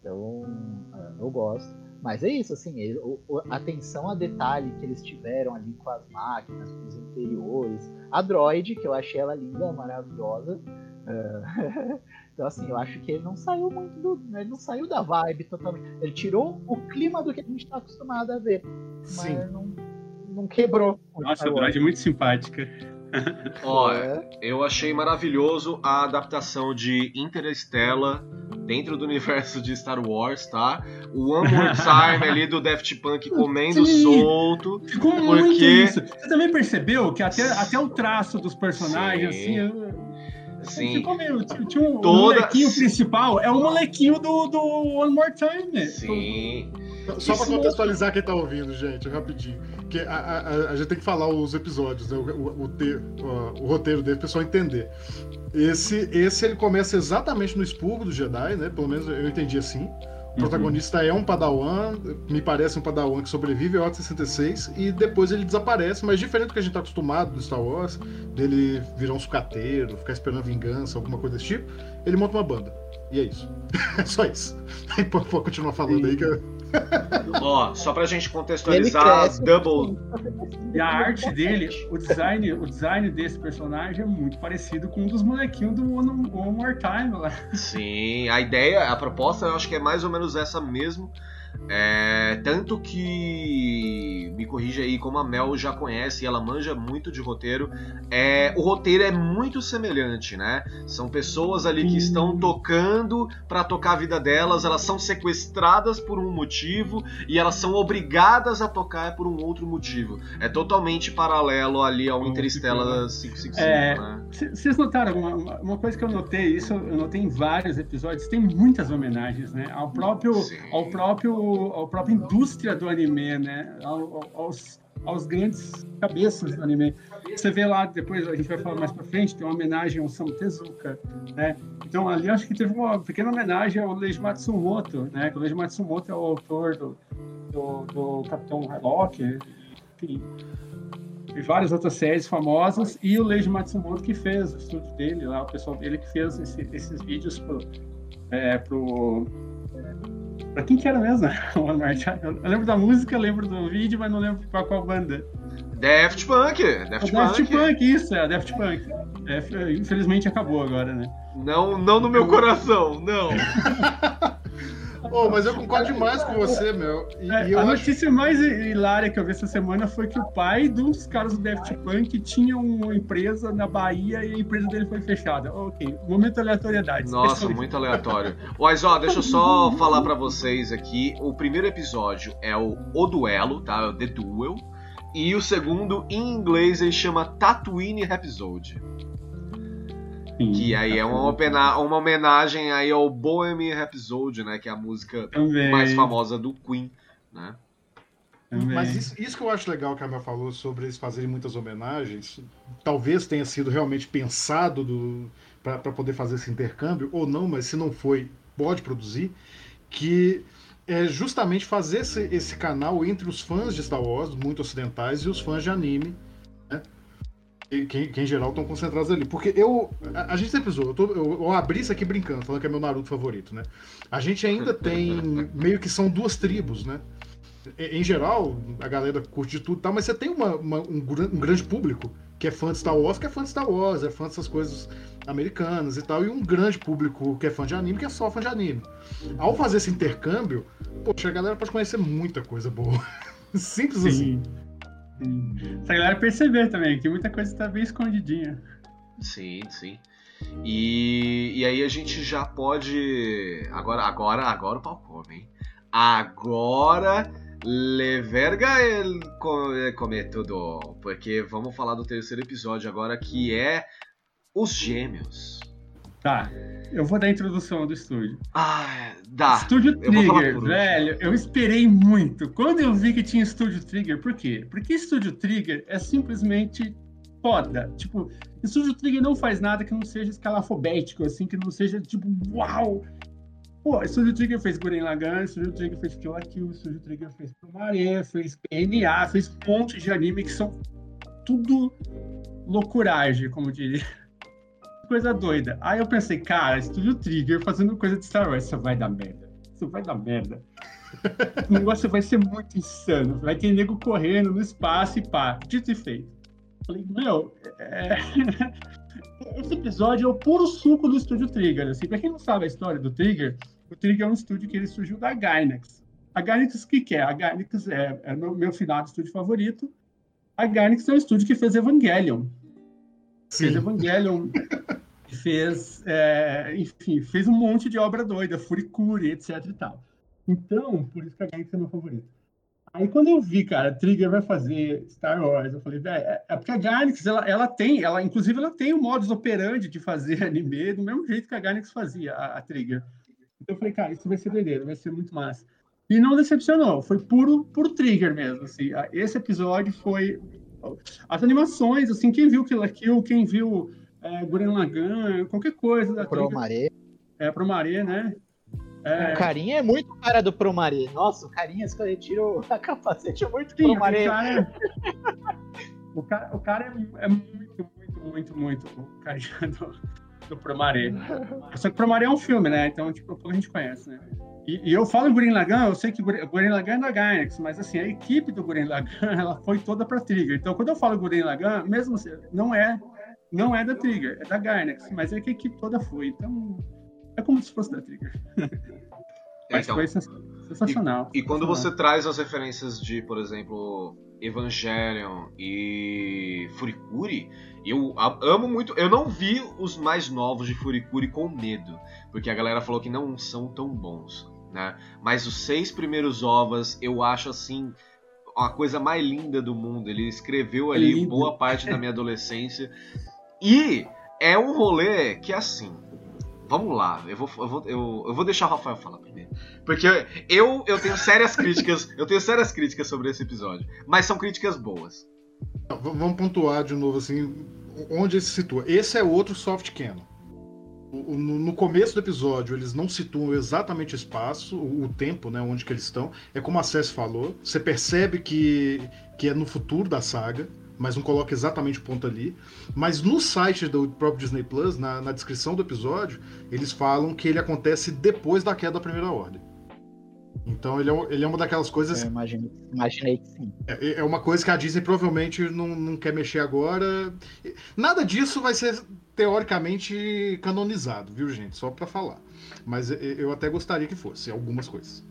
S4: Então, uh, eu gosto. Mas é isso, assim, ele, o, a atenção a detalhe que eles tiveram ali com as máquinas, com os interiores. A droid, que eu achei ela linda, maravilhosa. Uh, Então, assim, eu acho que ele não saiu muito do. Ele não saiu da vibe totalmente. Ele tirou o clima do que a gente está acostumado a ver. Mas Sim. não, não quebrou.
S2: Nossa, a Brad é muito simpática.
S1: Ó, é. eu achei maravilhoso a adaptação de Interstellar dentro do universo de Star Wars, tá? O One More Time ali do Daft Punk comendo Sim, solto.
S2: Ficou porque... muito isso. Você também percebeu que até, até o traço dos personagens, Sim. assim.
S1: Sim.
S2: Ficou meio, tinha um, Toda... molequinho principal, é o molequinho do, do One More Time, né?
S1: Sim.
S3: Só para contextualizar quem tá ouvindo, gente, rapidinho. Que a, a, a, gente tem que falar os episódios, né? O, o, o, o roteiro dele, o pessoal entender. Esse, esse ele começa exatamente no expurgo do Jedi, né? Pelo menos eu entendi assim. Protagonista uhum. é um padawan, me parece um padawan que sobrevive ao 66 e depois ele desaparece, mas diferente do que a gente tá acostumado do Star Wars, dele virar um sucateiro, ficar esperando vingança, alguma coisa desse tipo, ele monta uma banda. E é isso. é só isso. pode continuar falando Sim. aí que eu...
S1: Ó, só pra gente contextualizar, Double.
S2: E a arte dele, o design, o design desse personagem é muito parecido com um dos molequinhos do One, One More Time lá.
S1: Sim, a ideia, a proposta eu acho que é mais ou menos essa mesmo. É, tanto que me corrija aí, como a Mel já conhece e ela manja muito de roteiro, é, o roteiro é muito semelhante, né? São pessoas ali que estão tocando para tocar a vida delas, elas são sequestradas por um motivo e elas são obrigadas a tocar por um outro motivo. É totalmente paralelo ali ao Interstellar 555,
S2: É,
S1: né?
S2: Vocês notaram uma, uma- uma coisa que eu notei, isso eu notei em vários episódios, tem muitas homenagens, né? Ao próprio,
S1: Sim.
S2: ao próprio, ao própria indústria do anime, né? Ao- ao- aos, aos grandes cabeças do anime. Você vê lá, depois a gente vai falar mais pra frente, tem uma homenagem ao Samu Tezuka, né? Então ali acho que teve uma pequena homenagem ao Leiji Matsumoto, né? O Leiji Matsumoto é o autor do, do, do Capitão Harlock, enfim, e várias outras séries famosas, e o Leiji Matsumoto que fez o estúdio dele, lá, o pessoal dele que fez esse- esses vídeos pro. É, pro pra quem que era mesmo? O Walmart? Eu lembro da música, lembro do vídeo, mas não lembro pra qual banda.
S1: Daft Punk, Daft
S2: O Daft
S1: Punk.
S2: Punk, isso, é, Daft Punk. É, infelizmente acabou agora, né?
S1: Não, não no meu coração, não.
S3: Oh, mas eu concordo demais com você, meu. E,
S2: É,
S3: e eu
S2: a
S3: acho
S2: notícia mais hilária que eu vi essa semana foi que o pai dos caras do Daft Punk tinha uma empresa na Bahia e a empresa dele foi fechada. Ok, momento aleatoriedade.
S1: Nossa, muito aleatório. Mas ó, deixa eu só falar pra vocês aqui. O primeiro episódio é o O Duelo, tá? O The Duel. E o segundo, em inglês, ele chama Tatooine Episode.
S2: Sim,
S1: Que aí é uma, opena- uma homenagem aí ao Bohemian Rhapsody, né? Que é a música
S2: Também,
S1: mais famosa do Queen, né?
S2: também.
S3: Mas isso, isso que eu acho legal que a Mel falou sobre eles fazerem muitas homenagens, talvez tenha sido realmente pensado do, para poder fazer esse intercâmbio, ou não, mas se não foi, pode produzir, que é justamente fazer esse, esse canal entre os fãs de Star Wars, muito ocidentais, e os fãs de anime, que, que em geral estão concentrados ali. Porque eu. A, a gente sempre zoou, eu, tô- eu- eu abri isso aqui brincando, falando que é meu Naruto favorito, né? A gente ainda tem. meio que são duas tribos, né? em geral, a galera curte de tudo e tal, mas você tem uma- uma- um, um grande público que é fã de Star Wars, que é fã de Star Wars, é fã dessas coisas americanas e tal, e um grande público que é fã de anime, que é só fã de anime. Ao fazer esse intercâmbio, poxa, a galera pode conhecer muita coisa boa. Simples assim.
S2: Sim. Essa galera perceber também que muita coisa tá bem escondidinha.
S1: Sim, sim. E, e aí a gente já pode. Agora, agora, agora o pau come, hein? Agora le verga el co- comer tudo. Porque vamos falar do terceiro episódio agora, que é Os Gêmeos.
S2: Tá, eu vou dar a introdução do estúdio.
S1: Ah, dá.
S2: Estúdio
S1: eu
S2: Trigger,
S1: último.
S2: velho, eu esperei muito. Quando eu vi que tinha Estúdio Trigger, por quê? Porque Estúdio Trigger é simplesmente foda. Tipo, Estúdio Trigger não faz nada que não seja escalafobético, assim, que não seja tipo, uau! Pô, Estúdio Trigger fez Gurren Lagann, Estúdio Trigger fez Kill la Kill, Estúdio Trigger fez Promaré, fez PNA, fez um monte de anime que são tudo loucuragem, como diria. Coisa doida. Aí eu pensei, cara, Estúdio Trigger fazendo coisa de Star Wars, isso vai dar merda. Isso vai dar merda. o negócio vai ser muito insano. Vai ter nego correndo no espaço e pá. Dito e feito. Falei, meu, é... esse episódio é o puro suco do Estúdio Trigger. Assim, pra quem não sabe a história do Trigger, o Trigger é um estúdio que ele surgiu da Gainax. A Gainax, o que, que é? A Gainax é, é meu, meu finado estúdio favorito. A Gainax é um estúdio que fez Evangelion. Fez. Evangelion, fez, é, enfim, fez um monte de obra doida, Furikuri, etc e tal. Então, por isso que a Gainax é meu favorito. Aí quando eu vi, cara, Trigger vai fazer Star Wars, eu falei, velho, é, é porque a Gainax, ela, ela tem, ela, inclusive ela tem o modus operandi de fazer anime do mesmo jeito que a Gainax fazia, a, a Trigger. Então eu falei, cara, isso vai ser doideira, vai ser muito massa. E não decepcionou, foi puro, puro Trigger mesmo, assim. A- Esse episódio foi... As animações, assim, quem viu Kill la Kill, quem viu é, Gurren Lagann, qualquer coisa da
S4: Promaré.
S2: é, pro Maré, né? É,
S4: O carinha é muito cara do Promaré. Nossa, o carinha, quando ele tira o- a capacete, é muito
S2: Sim, o
S4: Promaré.
S2: cara, o cara, o cara é, é muito, muito, muito, muito o carinha do, do Promaré. Só que Promaré é um filme, né? Então, tipo, a gente conhece, né? E, e eu falo Gurren Lagann, eu sei que Gurren Lagann é da Gainax, mas assim, a equipe do Gurren Lagann, ela foi toda pra Trigger. Então, quando eu falo Gurren Lagann, mesmo assim, não é, não é da Trigger, é da Gainax, mas é que a equipe toda foi. Então, é como se fosse da Trigger. Mas
S1: Então,
S2: foi sens- Sensacional.
S1: E quando
S2: sensacional.
S1: você traz as referências de, por exemplo, Evangelion e Furikuri, eu amo muito. Eu não vi os mais novos de Furikuri com medo, porque a galera falou que não são tão bons, né? Mas os seis primeiros ovas eu acho assim a coisa mais linda do mundo. Ele escreveu ali
S2: lindo.
S1: boa parte da minha adolescência e é um rolê que assim. Vamos lá, eu vou, eu vou, eu, eu vou deixar o Rafael falar primeiro. Porque eu, eu tenho sérias críticas. Eu tenho sérias críticas sobre esse episódio. Mas são críticas boas.
S3: Vamos pontuar de novo assim, onde ele se situa. Esse é outro soft canon. No começo do episódio, eles não situam exatamente o espaço, o tempo, né, onde que eles estão. É como a Cess falou, você percebe que, que é no futuro da saga, mas não coloca exatamente o ponto ali. Mas no site do próprio Disney Plus, na, na descrição do episódio, eles falam que ele acontece depois da queda da Primeira Ordem. Então ele é, ele é uma daquelas coisas
S4: Eu imagine- imaginei que sim.
S3: é, é uma coisa que a Disney provavelmente não, não quer mexer agora. Nada disso vai ser teoricamente canonizado, viu, gente? Só pra falar. Mas eu até gostaria que fosse, algumas coisas.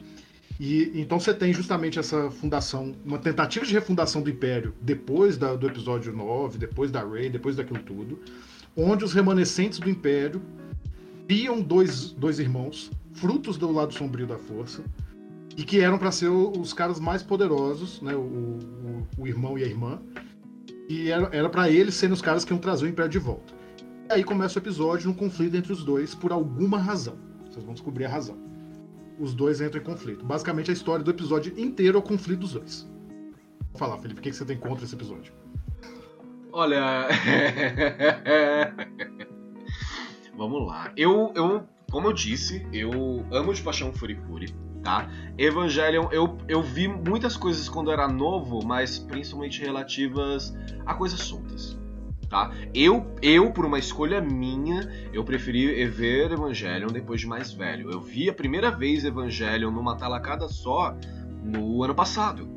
S3: E então você tem justamente essa fundação, uma tentativa de refundação do Império depois da- do episódio 9, depois da Rey, depois daquilo tudo, onde os remanescentes do Império criam dois, dois irmãos, frutos do lado sombrio da força, e que eram para ser os caras mais poderosos, né? O, o- o irmão e a irmã. E era, era para eles serem os caras que iam trazer o Império de volta. Aí começa o episódio num conflito entre os dois por alguma razão. Vocês vão descobrir a razão. Os dois entram em conflito. Basicamente a história do episódio inteiro é o conflito dos dois. Vou falar, Felipe, o que você tem contra esse episódio?
S1: Olha. Vamos lá. Eu, eu, como eu disse, eu amo de paixão Furikuri, tá? Evangelion, eu, eu vi muitas coisas quando era novo, mas principalmente relativas a coisas soltas. Tá? Eu, eu, por uma escolha minha, eu preferi ver Evangelion depois de mais velho. Eu vi a primeira vez Evangelion numa talacada só no ano passado,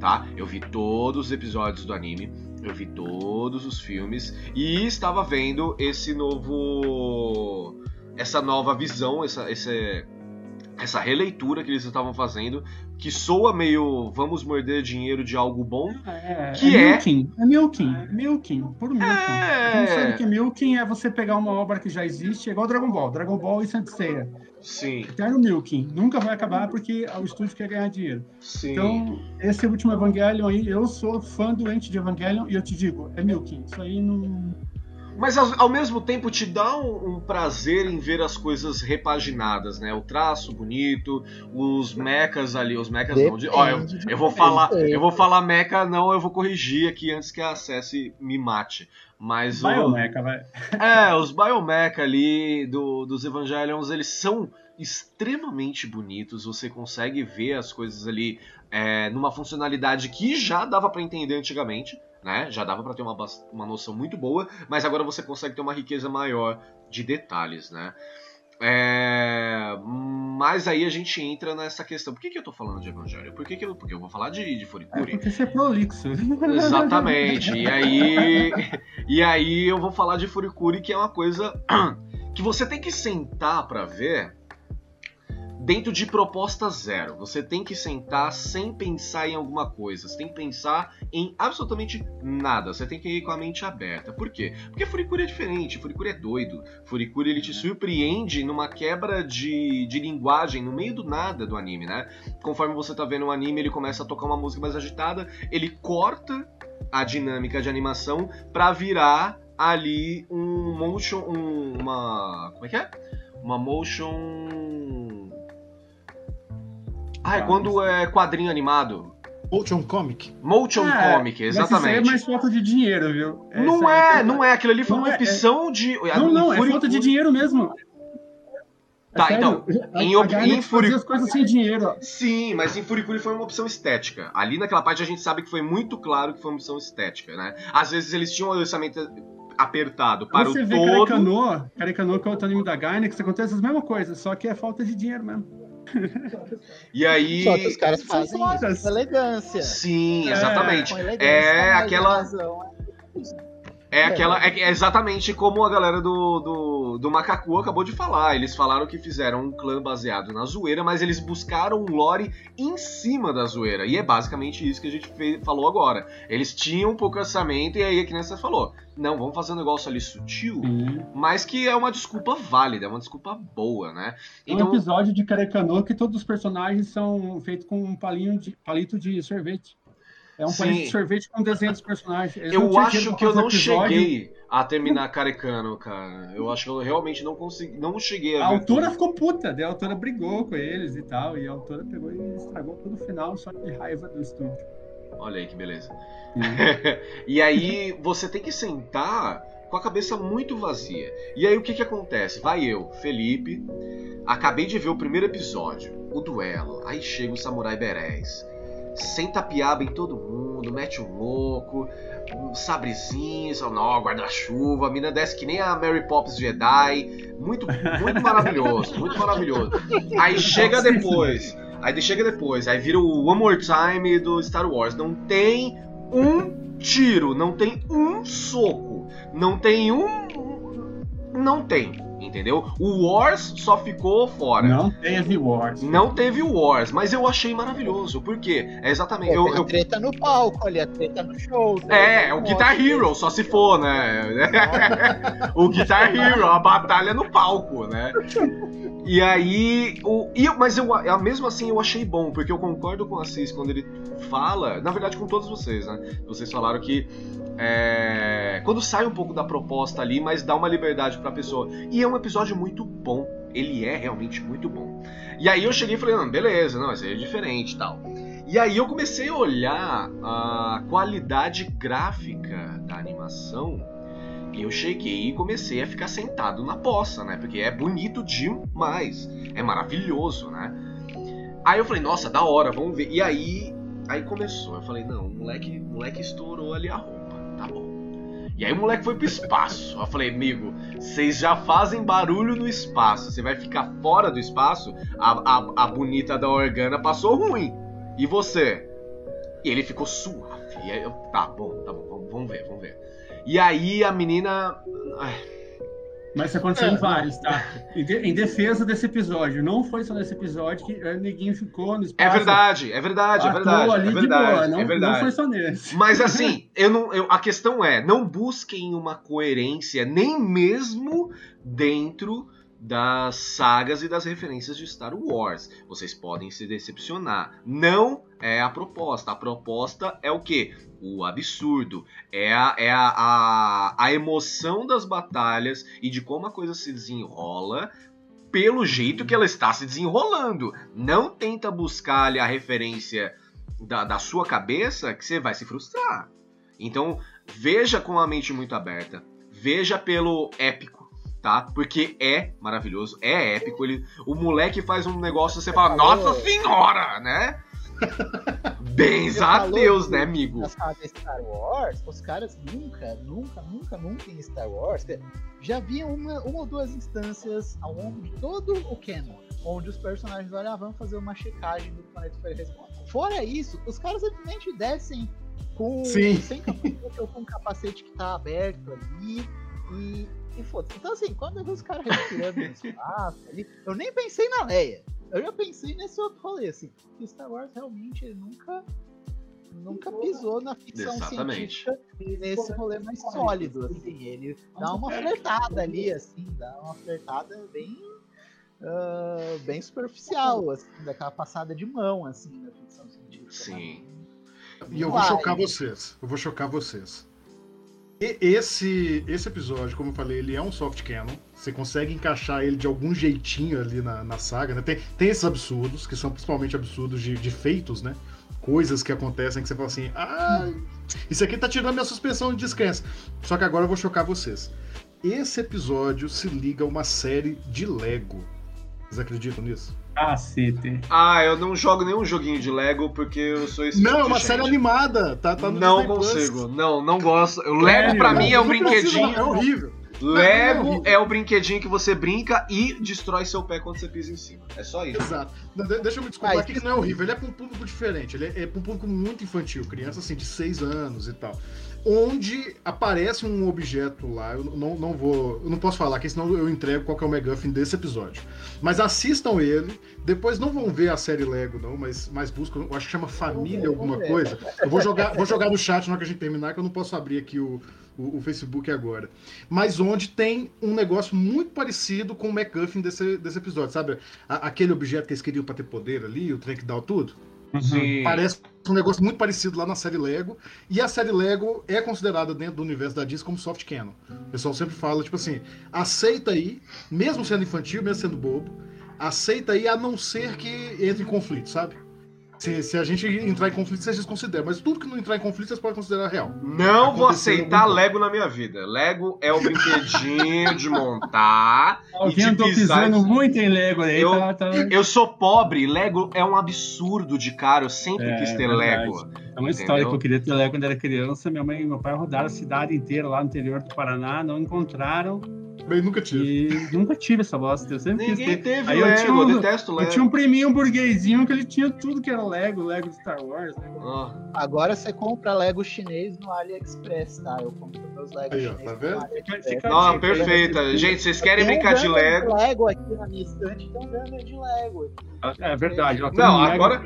S1: tá? Eu vi todos os episódios do anime, eu vi todos os filmes e estava vendo esse novo. essa nova visão, essa, essa releitura que eles estavam fazendo, que soa meio vamos morder dinheiro de algo bom.
S2: É,
S1: Que
S2: é
S1: é-
S2: milking, é milking, milking, puro milking.
S1: É.
S2: Quem não sabe que é milking é você pegar uma obra que já existe, é igual Dragon Ball, Dragon Ball e Senseiya.
S1: Sim,
S2: Eterno milking, nunca vai acabar porque o estúdio quer ganhar dinheiro.
S1: sim.
S2: Então, esse último Evangelion aí, eu sou fã doente de Evangelion e eu te digo, é milking. Isso aí não...
S1: Mas ao, ao mesmo tempo te dá um, um prazer em ver as coisas repaginadas, né? O traço bonito, os mechas ali, os mechas não. De, ó, eu,
S4: Depende
S1: eu vou falar, eu vou falar mecha, não, eu vou corrigir aqui antes que a Cessi me mate. Mas o,
S2: Biomecha, vai.
S1: é, os biomecha ali do, dos Evangelions, eles são extremamente bonitos. Você consegue ver as coisas ali é, numa funcionalidade que já dava pra entender antigamente, né? Já dava pra ter uma, uma noção muito boa, mas agora você consegue ter uma riqueza maior de detalhes, né? É, mas aí a gente entra nessa questão. Por que, que eu tô falando de Evangelho? Por que, que eu, porque eu vou falar de, de
S2: É
S1: Furikuri.
S2: porque você é prolixo.
S1: Exatamente. E aí, e aí eu vou falar de Furikuri, que é uma coisa que você tem que sentar pra ver dentro de proposta zero. Você tem que sentar sem pensar em alguma coisa. Você tem que pensar em absolutamente nada. Você tem que ir com a mente aberta. Por quê? Porque Furikuri é diferente. Furikuri é doido. Furikuri ele te surpreende numa quebra de, de linguagem no meio do nada do anime, né? Conforme você tá vendo o anime, ele começa a tocar uma música mais agitada, ele corta a dinâmica de animação pra virar ali um motion, um- uma, como é que é? Uma motion Ah, é
S2: Ah,
S1: quando é quadrinho animado.
S3: Motion Comic.
S1: Motion
S2: É,
S1: comic,
S2: Mas isso aí é
S1: exatamente.
S2: mais falta de dinheiro, viu?
S1: Não é, não é. Aquilo ali foi
S2: Não
S1: uma
S2: é,
S1: opção de.
S2: Não, não, é
S1: Furi-
S2: falta de dinheiro mesmo. É
S1: Tá,
S2: sério.
S1: então,
S2: A-
S1: em
S2: a
S1: em Furi-
S2: as coisas sem dinheiro. ó.
S1: Sim, mas em Furikuri foi uma opção estética. Ali naquela parte a gente sabe que foi muito claro que foi uma opção estética, né? Às vezes eles tinham um orçamento apertado para
S2: Você
S1: o
S2: vê
S1: todo.
S2: Carecano, Carecano que é outro anime da Gainax, acontece as mesmas coisas, só que é falta de dinheiro mesmo.
S1: E aí.
S4: Só que os caras fazem isso com elegância.
S1: Sim,
S2: É,
S1: exatamente.
S4: Com elegância,
S1: É
S4: com
S1: aquela-
S4: razão.
S1: É aquela. É, é exatamente como a galera do, do, do Macacu acabou de falar. Eles falaram que fizeram um clã baseado na zoeira, mas eles buscaram um lore em cima da zoeira. E é basicamente isso que a gente fez, falou agora. Eles tinham um pouco orçamento, e aí a criança falou: não, vamos fazer um negócio ali sutil,
S2: Sim.
S1: mas que é uma desculpa válida, é uma desculpa boa, né?
S2: É um episódio de Carecanu que todos os personagens são feitos com um palinho de, palito de sorvete. É um
S1: Sim.
S2: de sorvete com desenho dos personagens. Eles
S1: Eu acho que eu não
S2: episódio.
S1: cheguei a terminar Carecano, cara. Eu acho que eu realmente não consegui. Não cheguei a.
S2: A autora
S1: tudo.
S2: ficou puta, daí a autora brigou com eles e tal, e a autora pegou e estragou todo o final só de raiva do estúdio.
S1: Olha aí que beleza. e aí você tem que sentar com a cabeça muito vazia. E aí o que que acontece? Vai eu, Felipe, acabei de ver o primeiro episódio, o duelo. Aí chega o Samurai Berés. Senta piaba em todo mundo, mete um louco, um sabrezinho, só, não, guarda-chuva, a mina desce que nem a Mary Poppins Jedi. Muito, muito maravilhoso, muito maravilhoso. Aí chega depois, aí chega depois, aí vira o One More Time do Star Wars. Não tem um tiro, não tem um soco, não tem um. Não tem, entendeu? O Wars só ficou fora.
S2: Não teve Wars.
S1: Não teve o Wars, mas eu achei maravilhoso. Por quê? É exatamente.
S4: Pô,
S1: Eu, eu-
S4: treta no palco ali, a treta no show.
S1: é,
S4: treta
S1: o Guitar
S4: mosh.
S1: Hero, só se for, né? o Guitar Hero, a batalha no palco, né? E aí, o, e, mas eu, mesmo assim eu achei bom, porque eu concordo com o Assis quando ele fala, na verdade com todos vocês, né? Vocês falaram que é, quando sai um pouco da proposta ali, mas dá uma liberdade pra pessoa. E é um episódio muito bom, ele é realmente muito bom. E aí eu cheguei e falei, não, beleza, não, isso aí é diferente e tal. E aí eu comecei a olhar a qualidade gráfica da animação eu cheguei e comecei a ficar sentado na poça, né? Porque é bonito demais, é maravilhoso, né? Aí eu falei, nossa, da hora, vamos ver. E aí, aí começou. Eu falei, não, o moleque, o moleque estourou ali a roupa, tá bom. E aí o moleque foi pro espaço. Eu falei, amigo, vocês já fazem barulho no espaço. Você vai ficar fora do espaço? A, a, a bonita da Organa passou ruim. E você? E ele ficou suave. E aí eu, tá bom, tá bom, vamos ver, vamos ver. E aí a menina. ai,
S2: Mas isso aconteceu
S3: É,
S2: em vários, tá? Em, de- em defesa desse episódio. Não foi só nesse episódio que o neguinho ficou no espaço.
S1: É verdade, é verdade, é verdade.
S2: toa ali
S1: É
S2: de
S1: verdade,
S2: boa. Não,
S1: é
S2: não
S1: verdade.
S2: foi só nesse.
S1: Mas assim, eu não, eu- a questão é, não busquem uma coerência nem mesmo dentro das sagas e das referências de Star Wars. Vocês podem se decepcionar. Não é a proposta. A proposta é o quê? O absurdo. É a, é a, a, a emoção das batalhas e de como a coisa se desenrola pelo jeito que ela está se desenrolando. Não tenta buscar ali a referência da, da sua cabeça que você vai se frustrar. Então, veja com a mente muito aberta. Veja pelo épico, tá? Porque é maravilhoso, é épico. Ele, o moleque faz um negócio você fala,
S4: falou-
S1: nossa senhora, né? Bens a Deus, né, amigo?
S4: Star Wars, os caras nunca, nunca, nunca, nunca em Star Wars já viam uma, uma ou duas instâncias ao longo de todo o canon, onde os personagens olham, ah, vamos fazer uma checagem do planeta. Fora isso, os caras simplesmente descem com
S3: Sim.
S4: sem capacete ou com um capacete que tá aberto ali e, e foda-se. Então assim, quando eu vi os caras respirando no espaço ali, eu nem pensei na Leia. Eu já pensei nesse outro rolê, assim, que Star Wars realmente ele nunca nunca pisou na ficção
S1: Exatamente.
S4: científica e nesse rolê mais sólido, assim, ele dá uma flertada ali, assim, dá uma flertada bem ah, bem superficial, assim, daquela passada de mão, assim, na ficção científica.
S1: Sim.
S3: E eu vou chocar vocês. Eu vou chocar vocês. E- esse, esse episódio, como eu falei, ele é um soft canon. Você consegue encaixar ele de algum jeitinho ali na, na saga, né? Tem, tem esses absurdos, que são principalmente absurdos de, de feitos, né? Coisas que acontecem que você fala assim, ah, isso aqui tá tirando minha suspensão de descrença. Só que agora eu vou chocar vocês. Esse episódio se liga a uma série de Lego. Vocês acreditam nisso?
S2: Cacete.
S1: Ah, eu não jogo nenhum joguinho de Lego porque eu sou esse
S3: Não,
S1: tipo
S3: é
S1: de
S3: uma
S1: gente.
S3: série animada. Tá, tá no
S1: Não
S3: Disney Plus.
S1: consigo. Não, não gosto. O Lego pra mim é um brinquedinho.
S3: É horrível.
S1: Lego é o brinquedinho que você brinca e destrói seu pé quando você pisa em cima. É só isso.
S3: Exato. Deixa eu me desculpar
S4: Ah,
S3: aqui que não é horrível. Ele é pra um público diferente. Ele é, é pra um público muito infantil, criança assim, de 6 anos e tal. Onde aparece um objeto lá, eu não, não vou. Eu não posso falar, porque senão eu entrego qual que é o McGuffin desse episódio. Mas assistam ele. Depois não vão ver a série Lego, não, mas, mas buscam. Eu acho que chama Família alguma coisa. Eu vou jogar, vou jogar no chat na hora que a gente terminar, que eu não posso abrir aqui o, o, o Facebook agora. Mas onde tem um negócio muito parecido com o MacGuffin desse, desse episódio, sabe? A- aquele objeto que eles queriam pra ter poder ali, o trem que dá tudo.
S1: Sim.
S3: Parece um negócio muito parecido lá na série Lego. E a série Lego é considerada dentro do universo da Disney como soft canon. O pessoal sempre fala, tipo assim, aceita aí, mesmo sendo infantil, mesmo sendo bobo, aceita aí a não ser que entre em conflito, sabe? Se, se a gente entrar em conflito, vocês desconsideram. Mas tudo que não entrar em conflito, vocês podem considerar real.
S1: Não vou aceitar
S3: algum-
S1: Lego na minha vida. Lego é o brinquedinho de montar e
S2: Alguém
S1: de pisar.
S2: pisando muito em Lego aí,
S1: Eu-
S2: tá, tá...
S1: Eu sou pobre, Lego é um absurdo de caro. Eu sempre
S2: É,
S1: quis ter
S2: verdade.
S1: Lego.
S2: É uma história
S1: Entendeu?
S2: que eu queria ter Lego quando era criança. Minha mãe e meu pai rodaram a cidade inteira lá no interior do Paraná, não encontraram
S3: Bem, nunca tive.
S2: e nunca tive essa bosta. Eu sempre
S1: Ninguém
S2: quis ter.
S1: teve
S2: Aí eu
S1: Lego,
S2: tinha um-
S1: eu detesto
S2: Eu
S1: Lego.
S2: tinha um priminho burguesinho que ele tinha tudo que era Lego, Lego de Star Wars. Lego...
S1: Ah,
S4: Agora você compra Lego chinês no AliExpress, tá? Eu compro meus Lego
S3: Aí, ó,
S4: chinês
S3: tá vendo?
S1: Não, perfeita. Gente, vocês querem
S4: Tem um
S1: brincar de Lego?
S4: Lego aqui na minha estante, tem um Gundam de Lego.
S2: É verdade.
S1: Não, agora-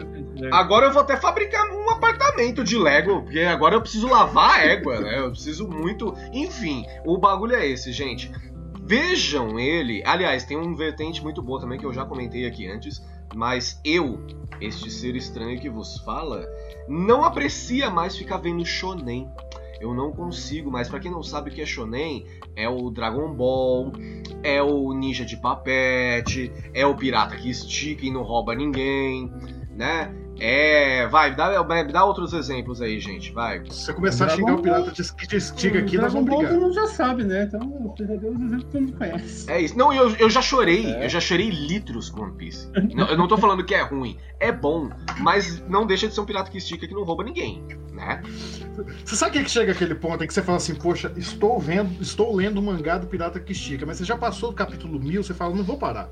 S1: Agora eu vou até fabricar um apartamento de Lego, porque agora eu preciso lavar a égua, né? Eu preciso muito. Enfim, o bagulho é esse, gente. Vejam ele. Aliás, tem um vertente muito boa também que eu já comentei aqui antes. Mas eu, este ser estranho que vos fala, não aprecia mais ficar vendo shonen. Eu não consigo, mas pra quem não sabe o que é shonen, é o Dragon Ball, é o ninja de papete, é o pirata que estica e não rouba ninguém, né? É, vai, dá, dá outros exemplos aí, gente, vai.
S3: Se você começar a
S2: Dragon
S3: xingar o pirata de que te estiga aqui, nós vamos
S2: Dragon Ball
S3: brigar.
S2: todo mundo já sabe, né? Então, você já deu os exemplos que todo mundo conhece.
S1: É isso. Não, eu, eu já chorei,
S4: É.
S1: eu já chorei litros com One Piece. Não, eu não tô falando que é ruim, é bom, mas não deixa de ser um pirata que estica que não rouba ninguém, né?
S3: Você sabe o que que chega aquele ponto em que você fala assim, poxa, estou vendo, estou lendo o mangá do Pirata que Estica, mas você já passou do capítulo 1000, você fala, não vou parar.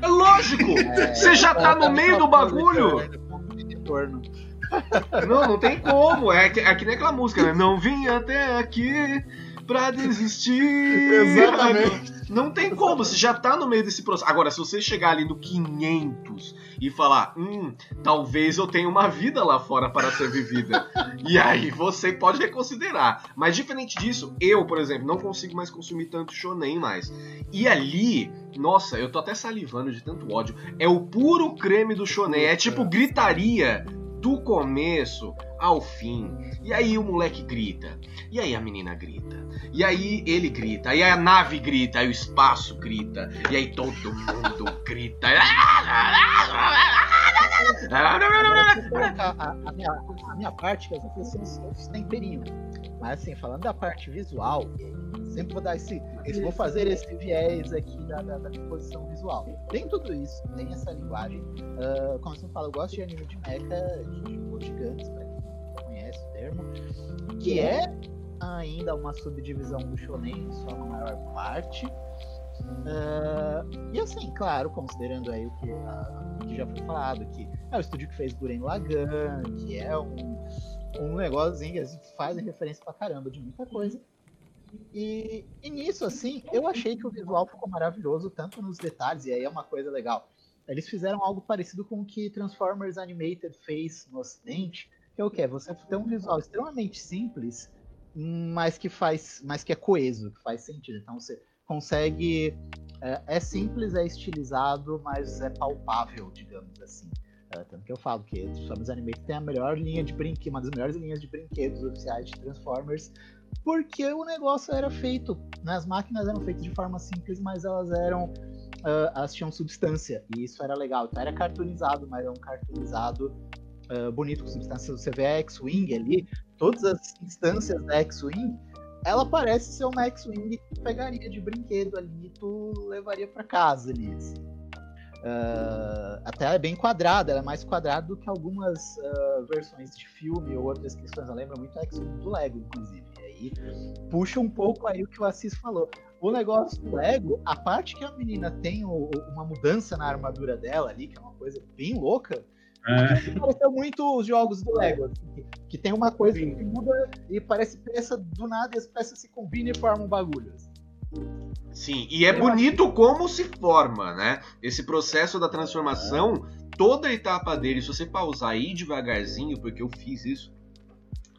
S1: É lógico! Você já tá no meio do bagulho!
S4: Retorno.
S1: Não, não tem como. É que, é que nem aquela música, né? Não vim até aqui pra desistir.
S3: Exatamente.
S1: Não tem como, você já tá no meio desse processo. Agora, se você chegar ali no 500 e falar, hum, talvez eu tenha uma vida lá fora para ser vivida. e aí você pode reconsiderar. Mas diferente disso, eu, por exemplo, não consigo mais consumir tanto shonen mais. E ali, nossa, eu tô até salivando de tanto ódio. É o puro creme do shonen. É tipo gritaria do começo ao fim. E aí o moleque grita. E aí a menina grita. E aí ele grita. Aí a nave grita. Aí o espaço grita. E aí todo mundo grita.
S4: a, minha, a minha parte, que as os- os temperinhos. Mas assim, falando da parte visual, sempre vou dar esse. esse- vou fazer esse viés aqui da, da, da composição visual. Tem tudo isso, tem essa linguagem. Ah, como você fala, eu gosto de anime de mecha, de robôs gigantes, termo, que é ainda uma subdivisão do shonen, só na maior parte. Ah, e assim, claro, considerando aí o que, ah, o que já foi falado, que é o estúdio que fez Guren Lagann, que é um, um negocinho que assim, faz referência pra caramba de muita coisa. E, e nisso, assim, eu achei que o visual ficou maravilhoso, tanto nos detalhes, e aí é uma coisa legal. Eles fizeram algo parecido com o que Transformers Animated fez no Ocidente, que é o que? Você tem um visual extremamente simples, mas que faz, mas que é coeso, que faz sentido. Então você consegue. É, é simples, é estilizado, mas é palpável, digamos assim. É, tanto que eu falo que Transformers Animated tem a melhor linha de brinquedos, uma das melhores linhas de brinquedos oficiais de Transformers, porque o negócio era feito, né, as máquinas eram feitas de forma simples, mas elas eram, ah, elas tinham substância, e isso era legal. Então era cartoonizado, mas era um cartoonizado ah, bonito com substância. Você vê a X-Wing ali, todas as instâncias da X-Wing, ela parece ser uma X-Wing que tu pegaria de brinquedo ali e tu levaria para casa ali. assim. Ah, até ela é bem quadrada, ela é mais quadrada do que algumas ah, versões de filme ou outras questões. Ela lembra muito a X-Wing do Lego, inclusive. E aí puxa um pouco aí o que o Assis falou. o negócio do Lego, a parte que a menina tem o- uma mudança na armadura dela ali, que é uma coisa bem louca,
S2: É.
S4: pareceu muito os jogos do Lego. assim, que, tem uma coisa que muda e parece peça do nada e as peças se combinam e formam um bagulho. assim.
S1: Sim, e é bonito como se forma, né? Esse processo da transformação, toda a etapa dele, se você pausar aí devagarzinho, porque eu fiz isso,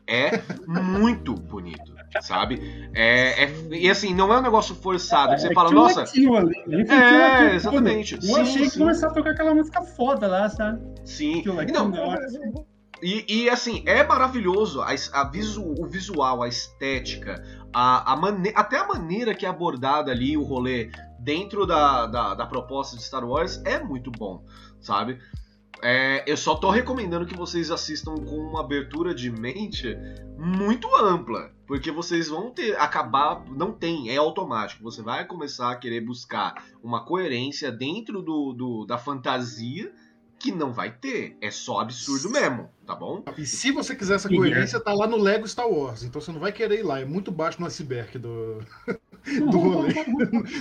S1: é muito bonito, sabe? É, é- e assim, não é um negócio forçado, que você
S2: É
S1: fala, nossa,
S2: ali.
S1: É,
S2: aquilo, tudo.
S1: exatamente.
S2: Eu
S1: Sim,
S2: achei que
S1: sim.
S2: começou a tocar aquela música foda lá, sabe?
S1: sim.
S2: Aquilo,
S1: E
S2: aquilo
S1: não. E, e, assim, é maravilhoso a, a visu, o visual, a estética, a, a mane até a maneira que é abordada ali o rolê dentro da, da, da proposta de Star Wars é muito bom, sabe? É, eu só tô recomendando que vocês assistam com uma abertura de mente muito ampla, porque vocês vão ter acabar, não tem, é automático. Você vai começar a querer buscar uma coerência dentro do, do- da fantasia que não vai ter, é só absurdo mesmo, tá bom?
S3: E se você quiser essa coerência, tá lá no Lego Star Wars. Então você não vai querer ir lá. É muito baixo no iceberg do, do rolê.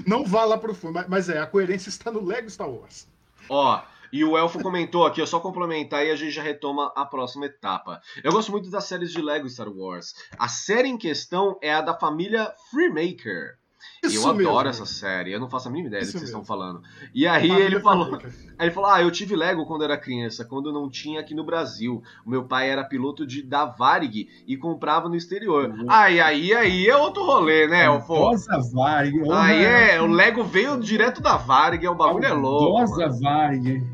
S3: Não vá lá pro fundo. Mas- Mas é, a coerência está no Lego Star Wars.
S1: Ó, e o Elfo comentou aqui, é só complementar e a gente já retoma a próxima etapa. Eu gosto muito das séries de Lego Star Wars. A série em questão é a da família Freemaker. E eu
S3: Isso
S1: adoro
S3: mesmo.
S1: essa série, eu não faço a mínima ideia do que
S3: Isso
S1: vocês estão falando. E aí ele falou, aí ele falou: "Ah, eu tive Lego quando era criança, quando não tinha aqui no Brasil. O meu pai era piloto de da Varig e comprava no exterior.
S2: Uhum.
S1: Aí aí aí é outro rolê, né, Elfo?
S2: Rosa Varg.
S1: Aí é, o Lego veio direto da Varig, o bagulho é louco.
S2: Rosa
S1: mano.